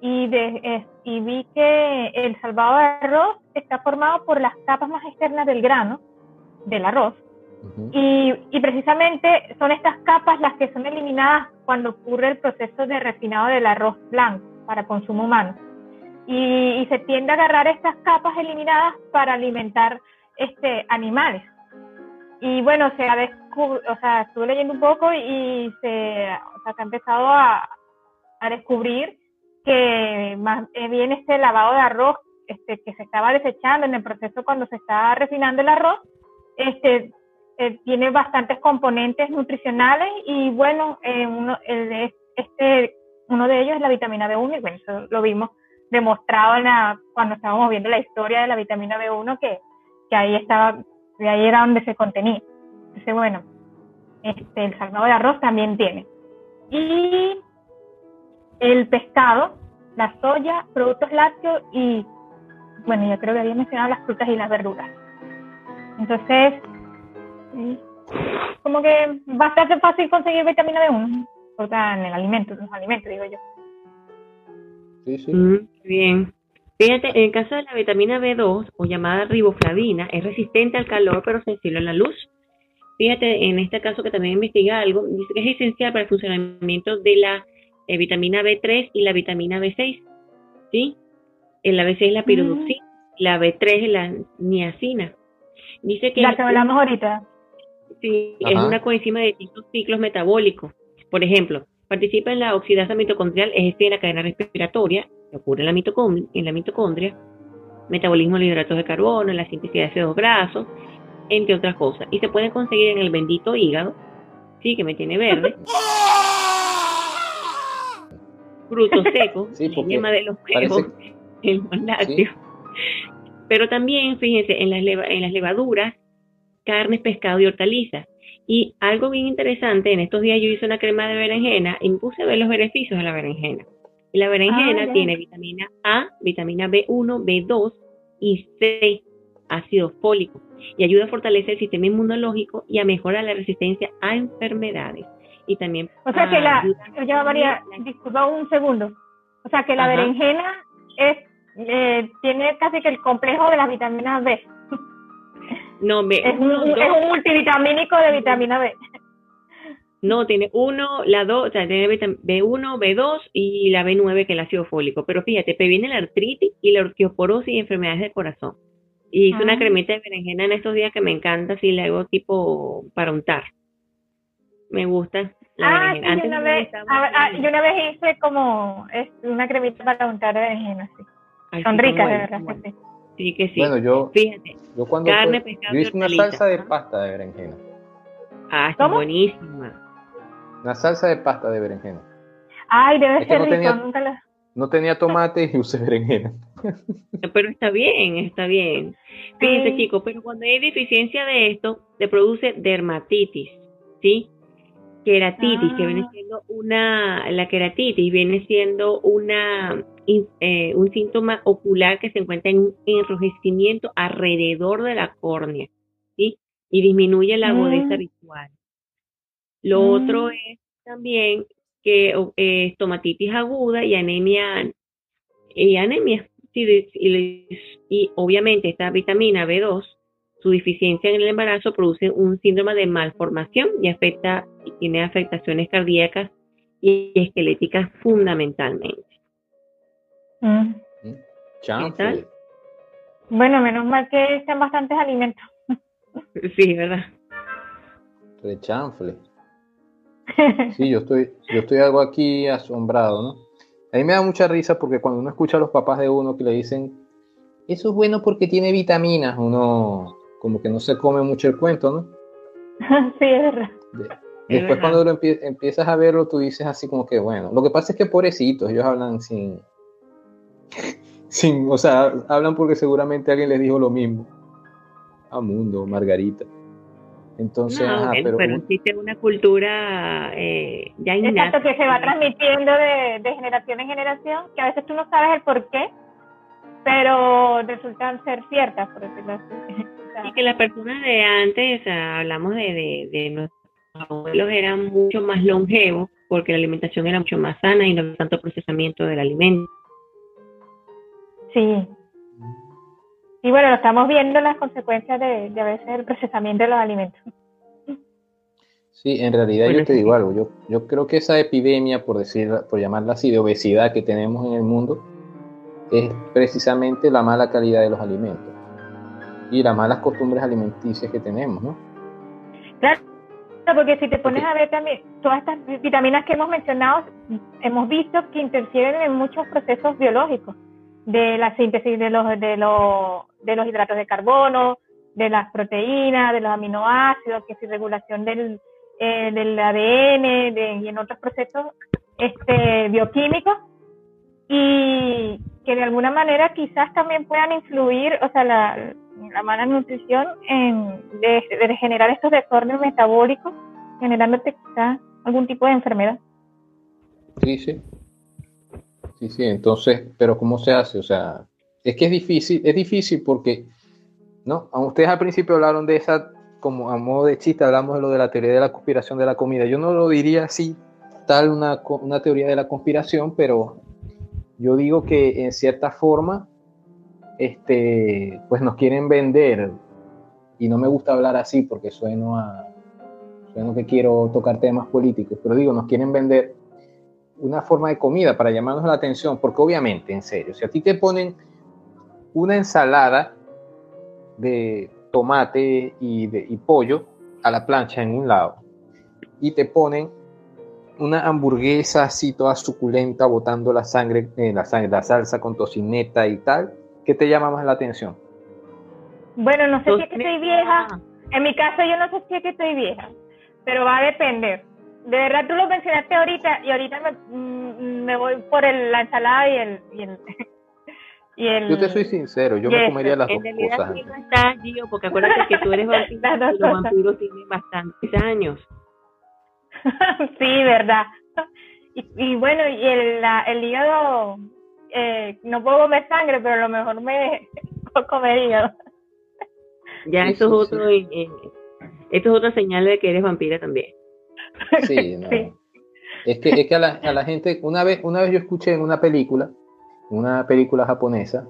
y, de, y vi que el salvado de arroz está formado por las capas más externas del grano, del arroz, y, precisamente son estas capas las que son eliminadas cuando ocurre el proceso de refinado del arroz blanco para consumo humano. Y, se tiende a agarrar estas capas eliminadas para alimentar este, animales. Y bueno, se ha o sea, estuve leyendo un poco y se, o sea, se ha empezado a, a descubrir que más bien este lavado de arroz este, que se estaba desechando en el proceso cuando se estaba refinando el arroz, este, eh, tiene bastantes componentes nutricionales y bueno, eh, uno, el, este, uno de ellos es la vitamina B1 y bueno, eso lo vimos demostrado en la, cuando estábamos viendo la historia de la vitamina B1 que, que ahí estaba, de ahí era donde se contenía. Entonces bueno, este, el salmón de arroz también tiene. Y el pescado, la soya, productos lácteos y bueno, yo creo que había mencionado las frutas y las verduras. Entonces, como que bastante fácil conseguir vitamina B1, o sea, en el alimento, en los alimentos, digo yo. Sí, sí. Mm, bien. Fíjate, en el caso de la vitamina B2, o llamada riboflavina, es resistente al calor pero sensible a la luz. Fíjate, en este caso que también investiga algo, dice que es esencial para el funcionamiento de la eh, vitamina B3 y la vitamina B6. ¿Sí? En la B6 es la pirodoxina, la B3 es la niacina. Dice que... La que hablamos ahorita. Sí, es una coenzima de distintos ciclos metabólicos. Por ejemplo, participa en la oxidasa mitocondrial, es decir, en la cadena respiratoria, que ocurre en la, mitocondria, en la mitocondria, metabolismo de hidratos de carbono, en la síntesis de ácidos grasos, entre otras cosas. Y se puede conseguir en el bendito hígado, sí, que me tiene verde. frutos secos, Sí, porque yema de los parece- huevos, el lácteo. Pero también, fíjense, en las, leva- en las levaduras, carnes, pescado y hortalizas. Y algo bien interesante, en estos días yo hice una crema de berenjena y me puse a ver los beneficios de la berenjena. Y la berenjena Ah, tiene vitamina A, vitamina B1, B2 y C, ácido fólico, y ayuda a fortalecer el sistema inmunológico y a mejorar la resistencia a enfermedades. Y también O sea que la, ya María, disculpa un segundo. O sea que la Ajá. berenjena es eh, tiene casi que el complejo de las vitaminas B. no, B, Es un, es un multivitamínico de vitamina B. No, tiene uno, la dos, o sea, tiene vitam- B1, B2 y la B9 que es el ácido fólico. Pero fíjate, previene la artritis y la osteoporosis y enfermedades del corazón. Y hice Ah. una cremita de berenjena en estos días que me encanta, si le hago tipo para untar. Me gusta la Ah, sí, berenjena. yo una, no me vez, ah, ah, yo una vez hice como es, una cremita para untar de berenjena. Sí. Ay, Son sí, ricas, de verdad. buenas. sí. Sí, que sí. Bueno, yo, Fíjate, yo cuando Carne, fue- pescado yo hice una salsa de pasta de berenjena. ah, está ¿Cómo? buenísima. Una salsa de pasta de berenjena. Ay, debe Es ser no rico. tenía- Nunca la... No tenía tomate y usé berenjena. Pero está bien, está bien. Fíjense, chicos, pero cuando hay deficiencia de esto, se produce dermatitis, ¿sí? Queratitis, que viene Ah. siendo una, la queratitis viene siendo una, eh, un síntoma ocular que se encuentra en un enrojecimiento alrededor de la córnea, ¿sí? Y disminuye la agudeza Mm. visual. Lo Mm. otro es también que eh, estomatitis aguda y anemia y anemia. Y, y obviamente esta vitamina B2, su deficiencia en el embarazo produce un síndrome de malformación y afecta y tiene afectaciones cardíacas y esqueléticas fundamentalmente. Mm. Chanfle. Bueno, menos mal que están bastantes alimentos. Sí, ¿verdad? De chanfle. Sí, yo estoy, yo estoy algo aquí asombrado, ¿no? A mí me da mucha risa porque cuando uno escucha a los papás de uno que le dicen, eso es bueno porque tiene vitaminas, uno como que no se come mucho el cuento, ¿no? sí, es verdad. De- Es después cuando lo empie- empiezas a verlo, tú dices así como que, bueno, lo que pasa es que pobrecitos, ellos hablan sin, sin, o sea, hablan porque seguramente alguien les dijo lo mismo. A Mundo, Margarita. Entonces, No, ajá, bueno, pero, existe una cultura eh, ya innata. Exacto, que se va transmitiendo de, de generación en generación, que a veces tú no sabes el por qué, pero resultan ser ciertas, por decirlo así. Y que las personas de antes, o sea, hablamos de, de, de nuestros abuelos, eran mucho más longevos porque la alimentación era mucho más sana y no había tanto procesamiento del alimento. Sí. Y bueno, estamos viendo las consecuencias de, de a veces el procesamiento de los alimentos. sí, en realidad Bueno, yo te digo algo, yo, yo creo que esa epidemia, por decir, por llamarla así, de obesidad que tenemos en el mundo, es precisamente la mala calidad de los alimentos y las malas costumbres alimenticias que tenemos, ¿no? Claro, porque si te pones a ver también, todas estas vitaminas que hemos mencionado, hemos visto que interfieren en muchos procesos biológicos, de la síntesis de los, de los, de los hidratos de carbono, de las proteínas, de los aminoácidos, que si regulación del, eh, del ADN de- y en otros procesos este, bioquímicos, y que de alguna manera quizás también puedan influir, o sea, la, la mala nutrición en de, de generar estos desórdenes metabólicos, generándote quizás algún tipo de enfermedad. Sí, sí. Sí, sí, entonces, pero ¿cómo se hace? O sea, es que es difícil, es difícil porque, ¿no? A Ustedes al principio hablaron de esa, como a modo de chiste, hablamos de lo de la teoría de la conspiración de la comida. Yo no lo diría así, tal una, una teoría de la conspiración, pero yo digo que en cierta forma, este, pues nos quieren vender, y no me gusta hablar así porque sueno a, sueno que quiero tocar temas políticos, pero digo, nos quieren vender una forma de comida para llamarnos la atención, porque obviamente, en serio, si a ti te ponen una ensalada de tomate y, de, y pollo a la plancha en un lado, y te ponen una hamburguesa así toda suculenta, botando la sangre, eh, la sangre, la salsa con tocineta y tal, ¿qué te llama más la atención? Bueno, no sé si es que estoy vieja. En mi caso, yo no sé si es que estoy vieja, pero va a depender. De verdad tú lo mencionaste ahorita y ahorita me, mm, me voy por el, la ensalada y el, y el, y el... Yo te soy sincero, yo me comería las en dos realidad cosas. sí no está, Gio, porque acuérdate que tú eres vampiro y los vampiros tienen bastantes años. sí, verdad. Y, y bueno, y el, la- el hígado, eh, no puedo comer sangre, pero a lo mejor me puedo comer hígado. Ya eso es otro, eh, eh, esto es otra señal de que eres vampira también. Sí, no. Sí. Es que, es que a, la, a la gente, una vez, una vez yo escuché en una película, una película japonesa,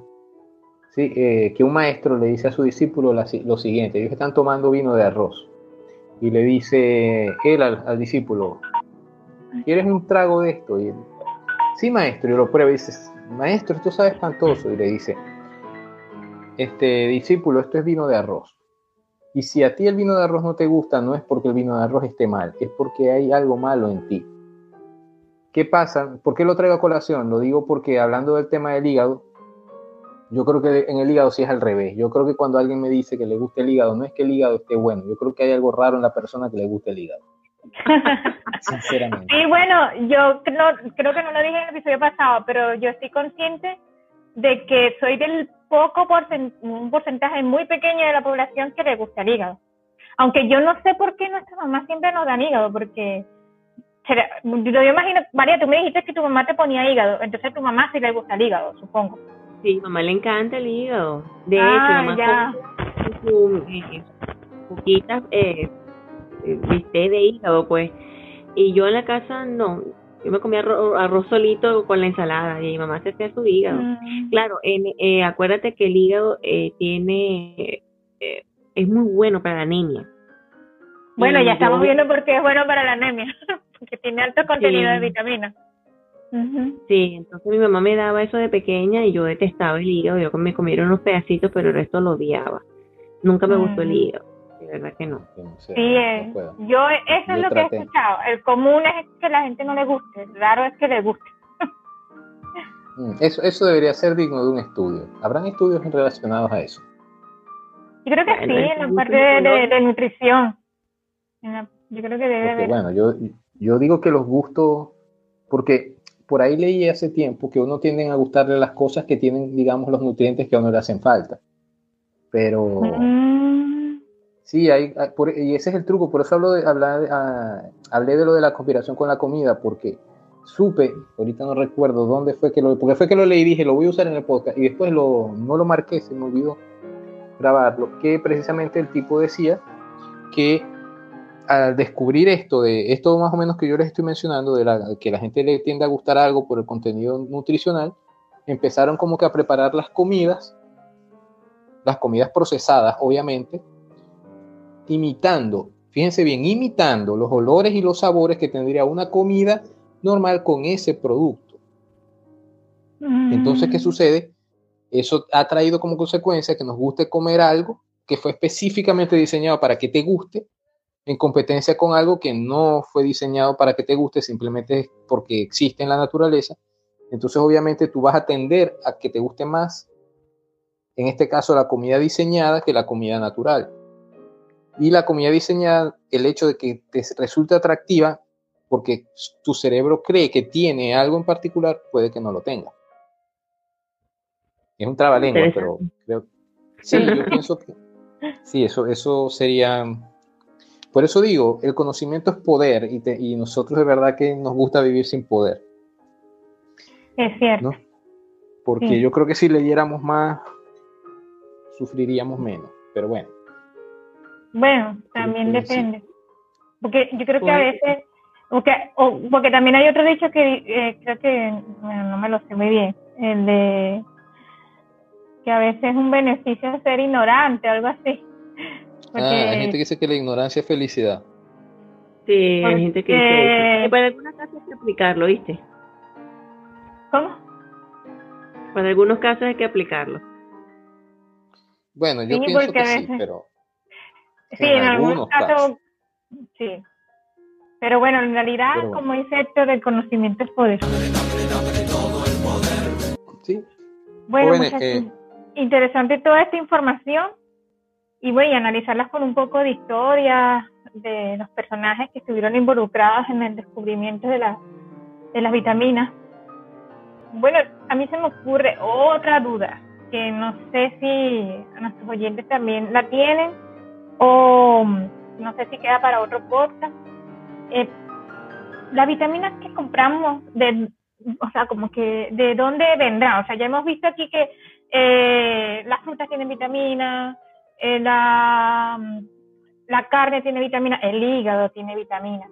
sí, eh, que un maestro le dice a su discípulo la lo siguiente, ellos están tomando vino de arroz, y le dice él al, al discípulo, ¿quieres un trago de esto? Y él, sí, maestro, y lo prueba y dice, maestro, esto sabe espantoso, y le dice, este discípulo, esto es vino de arroz. Y si a ti el vino de arroz no te gusta, no es porque el vino de arroz esté mal, es porque hay algo malo en ti. ¿Qué pasa? ¿Por qué lo traigo a colación? Lo digo porque hablando del tema del hígado, yo creo que en el hígado sí es al revés. Yo creo que cuando alguien me dice que le gusta el hígado, no es que el hígado esté bueno, yo creo que hay algo raro en la persona que le gusta el hígado. Sinceramente. Sí, bueno, yo no, creo que no lo dije en el episodio pasado, pero yo estoy consciente de que soy del poco porcen- un porcentaje muy pequeño de la población que le gusta el hígado. Aunque yo no sé por qué nuestra mamá siempre nos dan hígado, porque yo imagino, María, tú me dijiste que tu mamá te ponía hígado, entonces a tu mamá sí le gusta el hígado, supongo. Sí, mamá le encanta el hígado. De Ah, hecho, mamá ya. su, eh, poquitas eh, eh, bistec de hígado, pues. Y yo en la casa no. Yo me comía arroz, arroz solito con la ensalada y mi mamá se hacía su hígado. Mm. Claro, en, eh, acuérdate que el hígado eh, tiene eh, es muy bueno para la anemia. Bueno, Y ya yo- estamos viendo por qué es bueno para la anemia, porque tiene alto contenido Sí. de vitaminas. Sí, entonces mi mamá me daba eso de pequeña y yo detestaba el hígado. Yo me comía unos pedacitos, pero el resto lo odiaba. Nunca me gustó el Mm. hígado, de verdad que no. Yo no sé, Sí, no eh, puedo. yo eso es Yo lo que he escuchado. El común es que la gente no le guste, el raro es que le guste. Mm, Eso, eso debería ser digno de un estudio. ¿Habrán estudios relacionados a eso? Yo creo que Bueno, sí, en la es parte de, de- de nutrición. La- yo creo que debe Porque, haber. bueno, yo, yo digo que los gustos, porque por ahí leí hace tiempo que uno tienden a gustarle las cosas que tienen, digamos, los nutrientes que a uno le hacen falta. Pero Mm, sí, hay, hay- por- y ese es el truco, por eso hablo de, hablar de- ah, hablé de lo de la conspiración con la comida, porque supe, ahorita no recuerdo dónde fue que lo, porque fue que lo leí y dije, lo voy a usar en el podcast, y después lo, no lo marqué, se me olvidó grabarlo, que precisamente el tipo decía que al descubrir esto, de esto más o menos que yo les estoy mencionando, de la, que la gente le tiende a gustar algo por el contenido nutricional, empezaron como que a preparar las comidas, las comidas procesadas, obviamente, imitando, fíjense bien, imitando los olores y los sabores que tendría una comida normal con ese producto. Entonces, ¿qué mm, sucede? Eso ha traído como consecuencia que nos guste comer algo que fue específicamente diseñado para que te guste, en competencia con algo que no fue diseñado para que te guste, simplemente porque existe en la naturaleza. Entonces, obviamente, tú vas a tender a que te guste más, en este caso, la comida diseñada que la comida natural. Y la comida diseñada, el hecho de que te resulte atractiva, porque tu cerebro cree que tiene algo en particular, puede que no lo tenga. Es un trabalengua, pero creo sí, yo pienso que sí, eso, eso sería. Por eso digo, el conocimiento es poder y, te- y nosotros de verdad que nos gusta vivir sin poder, Es cierto. ¿no? Porque Sí. yo creo que si leyéramos más, sufriríamos menos. Pero bueno, Bueno, también depende. Porque yo creo que a veces, porque, o, porque también hay otro dicho que eh, creo que, bueno, no me lo sé muy bien, el de que a veces es un beneficio ser ignorante, algo así. Porque, ah, hay gente que dice que la ignorancia es felicidad. Sí, hay gente que dice Porque- eso. Para algunas casos hay que aplicarlo, ¿viste? ¿Cómo? Para algunos casos hay que aplicarlo. Bueno, yo Sí, pienso porque que sí, pero Sí, En en, algunos algunos casos, sí. Pero bueno, en realidad, bueno. como dice Héctor, el conocimiento es poder. sí, Bueno, Jóvenes, eh, interesante toda esta información y voy a analizarlas con un poco de historia, de los personajes que estuvieron involucrados en el descubrimiento de, la, de las vitaminas. Bueno, a mí se me ocurre otra duda, que no sé si a nuestros oyentes también la tienen o no sé si queda para otro podcast. Eh, las vitaminas que compramos, de, o sea, como que de dónde vendrán. O sea, ya hemos visto aquí que eh, las frutas tienen vitaminas, eh, la, la carne tiene vitaminas, el hígado tiene vitaminas.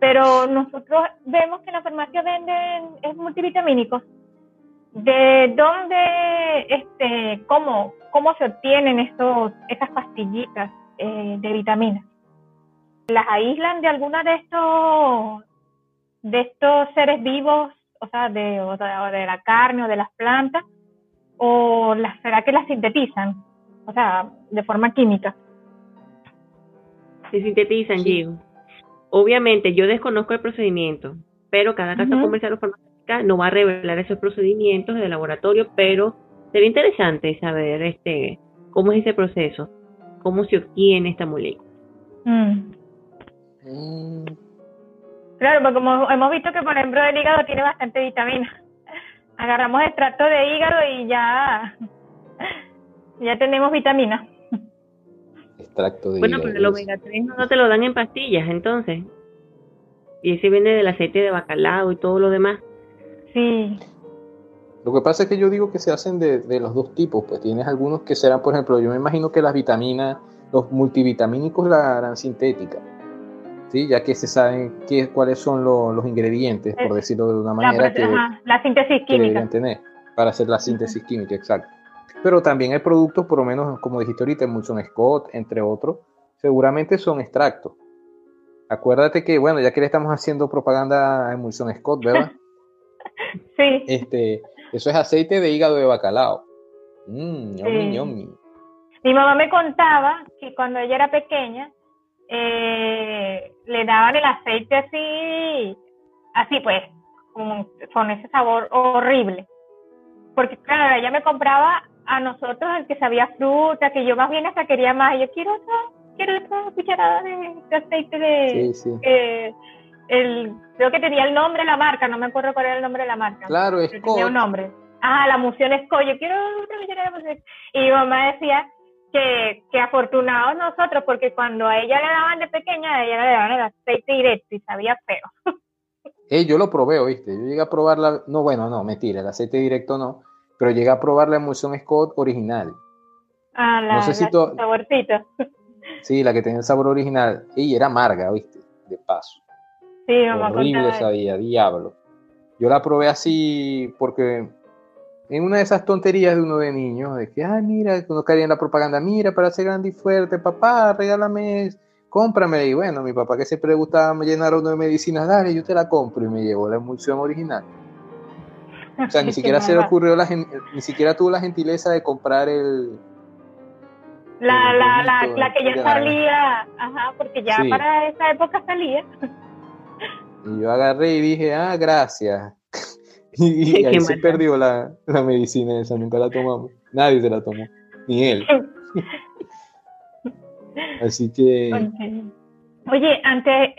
Pero nosotros vemos que en la farmacia venden es multivitamínicos. ¿De dónde, este, cómo, cómo se obtienen estos, estas pastillitas eh, de vitaminas? ¿Las aíslan de alguna de estos, de estos seres vivos, o sea, de, o de, la carne o de las plantas? ¿O las, será que las sintetizan? O sea, de forma química. Se sintetizan, sí. Obviamente, yo desconozco el procedimiento, pero cada casa comercial o farmacéutica no va a revelar esos procedimientos de laboratorio, pero sería interesante saber este cómo es ese proceso, cómo se obtiene esta molécula. Mm. Mm. Claro, porque como hemos visto que por ejemplo el hígado tiene bastante vitamina. Agarramos extracto de hígado y ya, ya tenemos vitamina. Extracto de bueno, pero el omega 3 no te lo dan en pastillas, entonces. Y ese viene del aceite de bacalao y todo lo demás. Sí. Lo que pasa es que yo digo que se hacen de, de los dos tipos, pues tienes algunos que serán, por ejemplo, yo me imagino que las vitaminas, los multivitamínicos la harán sintética ¿sí? ya que se saben qué, cuáles son los ingredientes, por decirlo de una manera, la, que, la síntesis química. tener para hacer la síntesis química, exacto. Pero también hay productos, por lo menos, como dijiste ahorita, Emulsion Scott, entre otros, seguramente son extractos. Acuérdate que, bueno, ya que le estamos haciendo propaganda a Emulsion Scott, ¿verdad? sí. Este, eso es aceite de hígado de bacalao. Mmm, Mi mamá me contaba que cuando ella era pequeña, eh, le daban el aceite así, así pues, con ese sabor horrible. Porque claro, ella me compraba a nosotros el que sabía fruta, que yo más bien hasta quería más. Y yo quiero otra, quiero otra cucharada de, aceite de... Sí, el, creo que tenía el nombre de la marca, no me acuerdo cuál era el nombre de la marca. Claro, es Tenía un nombre. Ah, la moción es yo quiero de Y mi mamá decía que, que afortunados nosotros, porque cuando a ella le daban de pequeña, a ella le daban el aceite directo y sabía feo. Eh, yo lo probé, ¿oíste? Yo llegué a probar la... No, bueno, no, mentira, el aceite directo no, pero llegué a probar la emulsión Scott original. Ah, la, no sé si saborcito. Sí, la que tenía el sabor original. Y era amarga, ¿oíste? De paso. Sí, Horrible sabía, diablo. Yo la probé así porque en una de esas tonterías de uno de niños, de que, ay, mira, uno caía en la propaganda, mira, para ser grande y fuerte, papá, regálame, cómprame. Y bueno, mi papá que siempre le gustaba llenar uno de medicinas, dale, yo te la compro y me llevó la emulsión original. O sea, ni siquiera se le ocurrió, la, ni siquiera tuvo la gentileza de comprar el... La, la, la, la, que ya salía, ajá, porque ya para esa época salía. Y yo agarré y dije, ah, gracias. Y, ahí se perdió la, la, medicina esa, nunca la tomamos. Nadie se la tomó, ni él. Así que... Oye, antes,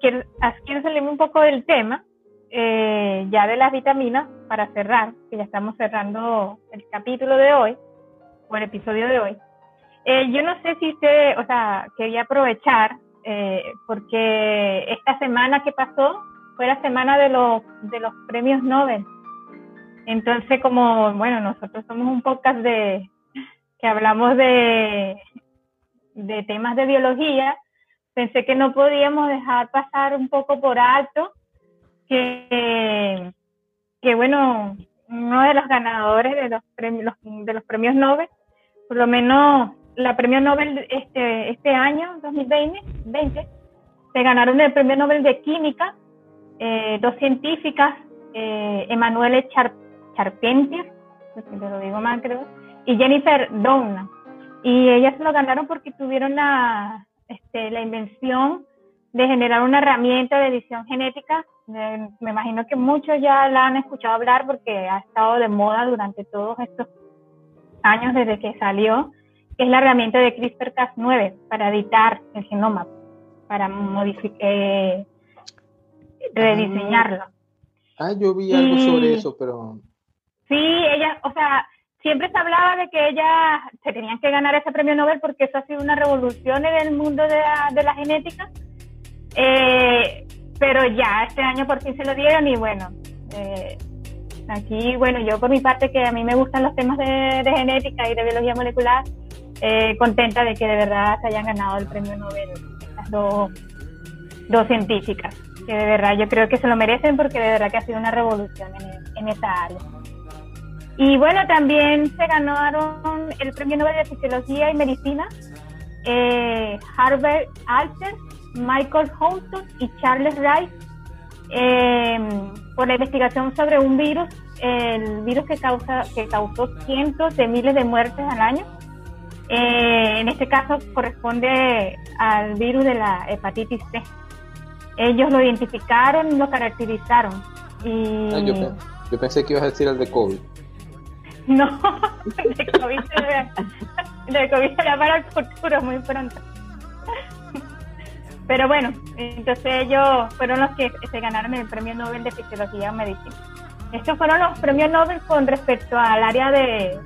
quiero, quiero salirme un poco del tema, eh, ya de las vitaminas, para cerrar, que ya estamos cerrando el capítulo de hoy, o el episodio de hoy. Eh, yo no sé si usted, o sea, quería aprovechar, eh, porque esta semana que pasó fue la semana de los, de los premios Nobel. Entonces, como, bueno, nosotros somos un podcast de que hablamos de, de temas de biología, pensé que no podíamos dejar pasar un poco por alto que, que bueno, uno de los ganadores de los premios, de los premios Nobel, por lo menos la premio Nobel este, este año, 2020, 20, se ganaron el premio Nobel de Química eh, dos científicas, eh, Emanuele Charpentier, lo digo mal creo, y Jennifer Doudna. Y ellas lo ganaron porque tuvieron la, este, la invención de generar una herramienta de edición genética. me imagino que muchos ya la han escuchado hablar porque ha estado de moda durante todos estos años desde que salió, que es la herramienta de CRISPR-Cas9 para editar el genoma para modificar, eh, rediseñarlo. Ah, yo vi algo sobre eso, pero... Sí, ella, o sea, siempre se hablaba de que ella se tenían que ganar ese premio Nobel porque eso ha sido una revolución en el mundo de la, de la genética. Eh, pero ya este año por fin se lo dieron y bueno, eh, aquí, bueno, yo por mi parte que a mí me gustan los temas de, genética y de biología molecular, eh, contenta de que de verdad se hayan ganado el premio Nobel las dos, dos científicas, que de verdad yo creo que se lo merecen porque de verdad que ha sido una revolución en, en esa área. Y bueno, también se ganaron el premio Nobel de Fisiología y Medicina eh, Harvard Alter, Michael Houghton y Charles Rice eh, por la investigación sobre un virus, el virus que, causa, que causó cientos de miles de muertes al año. Eh, en este caso corresponde al virus de la hepatitis C. Ellos lo identificaron lo caracterizaron. Y... Ah, yo, yo, pensé que ibas a decir el de COVID. No, de COVID se, de COVID será para el futuro muy pronto. Pero bueno, entonces ellos fueron los que se ganaron el Premio Nobel de Fisiología y Medicina. Estos fueron los premios Nobel con respecto al área de,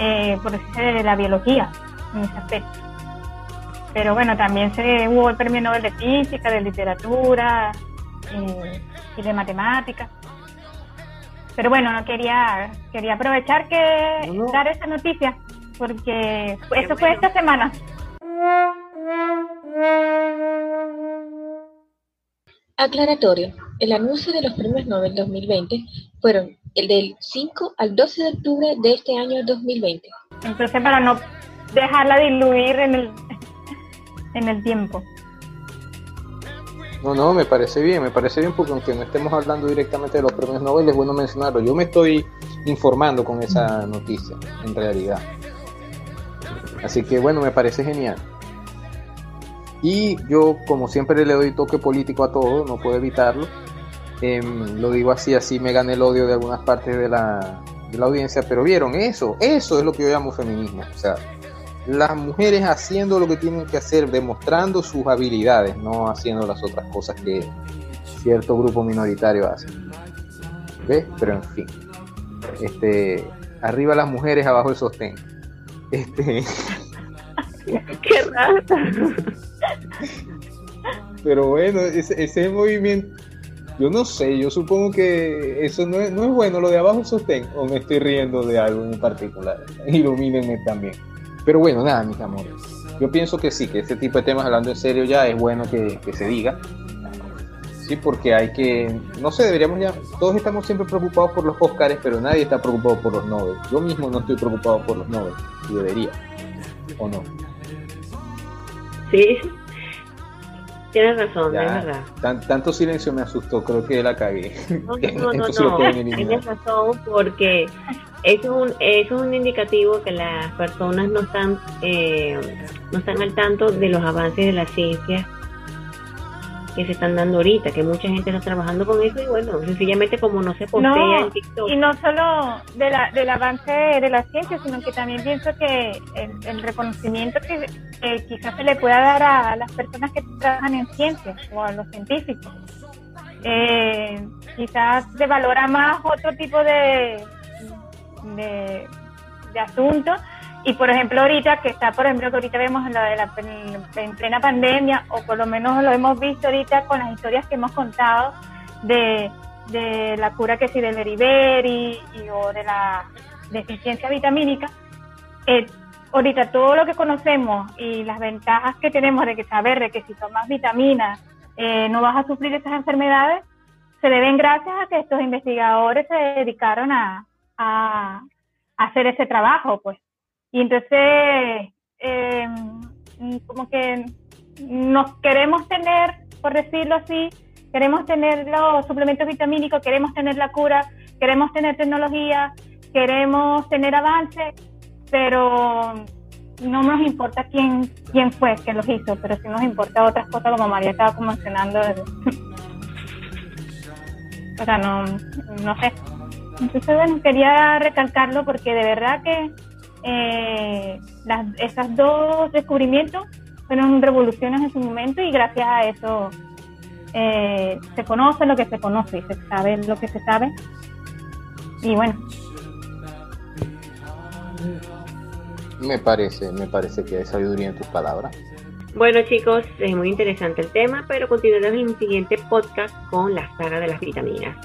eh, por de la biología, en ese aspecto. Pero bueno, también se hubo el Premio Nobel de Física, de Literatura eh, y de Matemáticas. Pero bueno, no quería quería aprovechar que dar esa noticia porque eso fue esta semana. Aclaratorio. El anuncio de los premios Nobel 2020 fueron el del 5 al 12 de octubre de este año 2020. Entonces, para no dejarla diluir en el, en el tiempo. No, no, me parece bien, me parece bien porque aunque no estemos hablando directamente de los premios Nobel, es bueno mencionarlo. Yo me estoy informando con esa noticia, en realidad. Así que bueno, me parece genial. Y yo, como siempre, le doy toque político a todo, no puedo evitarlo. Em, lo digo así, así me gane el odio de algunas partes de la, de la audiencia, pero vieron eso, eso es lo que yo llamo feminismo. O sea, las mujeres haciendo lo que tienen que hacer, demostrando sus habilidades, no haciendo las otras cosas que cierto grupo minoritario hace. ¿Ves? Pero en fin. Este, arriba las mujeres, abajo el sostén. Este. Qué raro. Pero bueno, ese, ese movimiento, yo no sé, yo supongo que eso no es, no es bueno, lo de abajo sostén, o me estoy riendo de algo en particular. Ilumínenme también. Pero bueno, nada, mis amores. Yo pienso que sí, que este tipo de temas, hablando en serio, ya es bueno que, se diga. Sí, porque hay que, no sé, deberíamos ya, todos estamos siempre preocupados por los Oscars, pero nadie está preocupado por los Nobel. Yo mismo no estoy preocupado por los Nobel, y debería, ¿o no? Sí, tienes razón, es verdad. tanto silencio me asustó, creo que la cagué. No, no, no, no, tienes razón porque eso es un, eso es un indicativo que las personas no están, eh, no están al tanto de los avances de la ciencia que se están dando ahorita, que mucha gente está trabajando con eso y bueno, sencillamente como no se postea en TikTok. Y no solo de la, del avance de la ciencia, sino que también pienso que el, reconocimiento que, quizás se le pueda dar a, las personas que trabajan en ciencia o a los científicos. Eh, quizás se valora más otro tipo de, de, de asuntos y por ejemplo ahorita que está, por ejemplo, que ahorita vemos en, la de la, en plena pandemia, o por lo menos lo hemos visto ahorita con las historias que hemos contado de, la cura que sí del beriberi y, o de la deficiencia vitamínica, eh, ahorita todo lo que conocemos y las ventajas que tenemos de que saber de que si tomas vitaminas eh, no vas a sufrir esas enfermedades, se deben gracias a que estos investigadores se dedicaron a hacer ese trabajo, pues. Y entonces, eh, como que nos queremos tener, por decirlo así, queremos tener los suplementos vitamínicos, queremos tener la cura, queremos tener tecnología, queremos tener avance, pero no nos importa quién, quién fue que los hizo, pero sí nos importa otras cosas como María estaba mencionando. o sea, no, no sé. Entonces, bueno, quería recalcarlo porque de verdad que eh, las, esos dos descubrimientos fueron revoluciones en su momento y gracias a eso eh, se conoce lo que se conoce y se sabe lo que se sabe. Y bueno. Me parece, me parece que hay sabiduría en tus palabras. Bueno chicos, es muy interesante el tema, pero continuaremos en el siguiente podcast con la saga de las vitaminas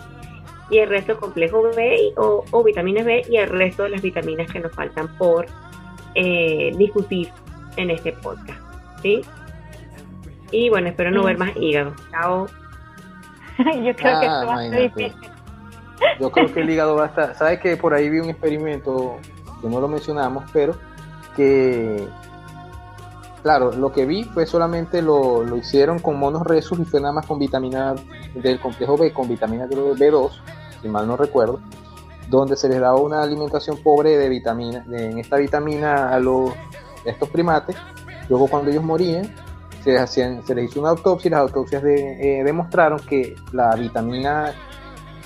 y el resto complejo B o, o vitaminas B y el resto de las vitaminas que nos faltan por eh, discutir en este podcast. ¿sí? Y bueno, espero no ver más hígado. Chao. Yo creo que esto va a ser difícil. Yo creo que el hígado va a estar. ¿Sabes que por ahí vi un experimento que no lo mencionamos, pero que. Claro, lo que vi fue solamente lo, lo hicieron con monos resus y fue nada más con vitamina del complejo B, con vitamina B2, si mal no recuerdo, donde se les daba una alimentación pobre de vitamina, en esta vitamina a los estos primates. Luego cuando ellos morían, se les, hacían, se les hizo una autopsia y las autopsias de, eh, demostraron que la vitamina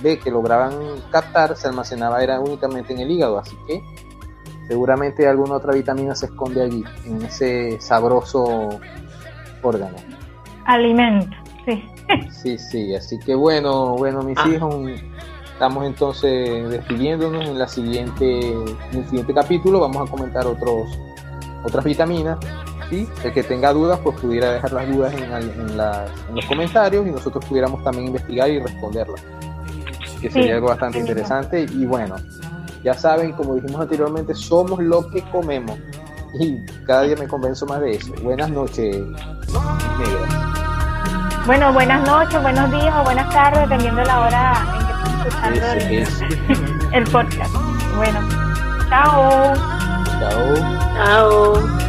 B que lograban captar se almacenaba era únicamente en el hígado, así que seguramente alguna otra vitamina se esconde allí, en ese sabroso órgano. Alimento, sí. Sí, sí, así que bueno, bueno, mis ah. hijos, estamos entonces despidiéndonos en la siguiente, en el siguiente capítulo, vamos a comentar otros otras vitaminas. ¿sí? El que tenga dudas, pues pudiera dejar las dudas en, en, los comentarios y nosotros pudiéramos también investigar y responderlas. Que sería algo bastante interesante. Y bueno, ya saben, como dijimos anteriormente, somos lo que comemos. Y cada día me convenzo más de eso. Buenas noches, Bueno, buenas noches, buenos días o buenas tardes, dependiendo de la hora en que estén escuchando el, el podcast. Bueno, chao. Chao. Chao.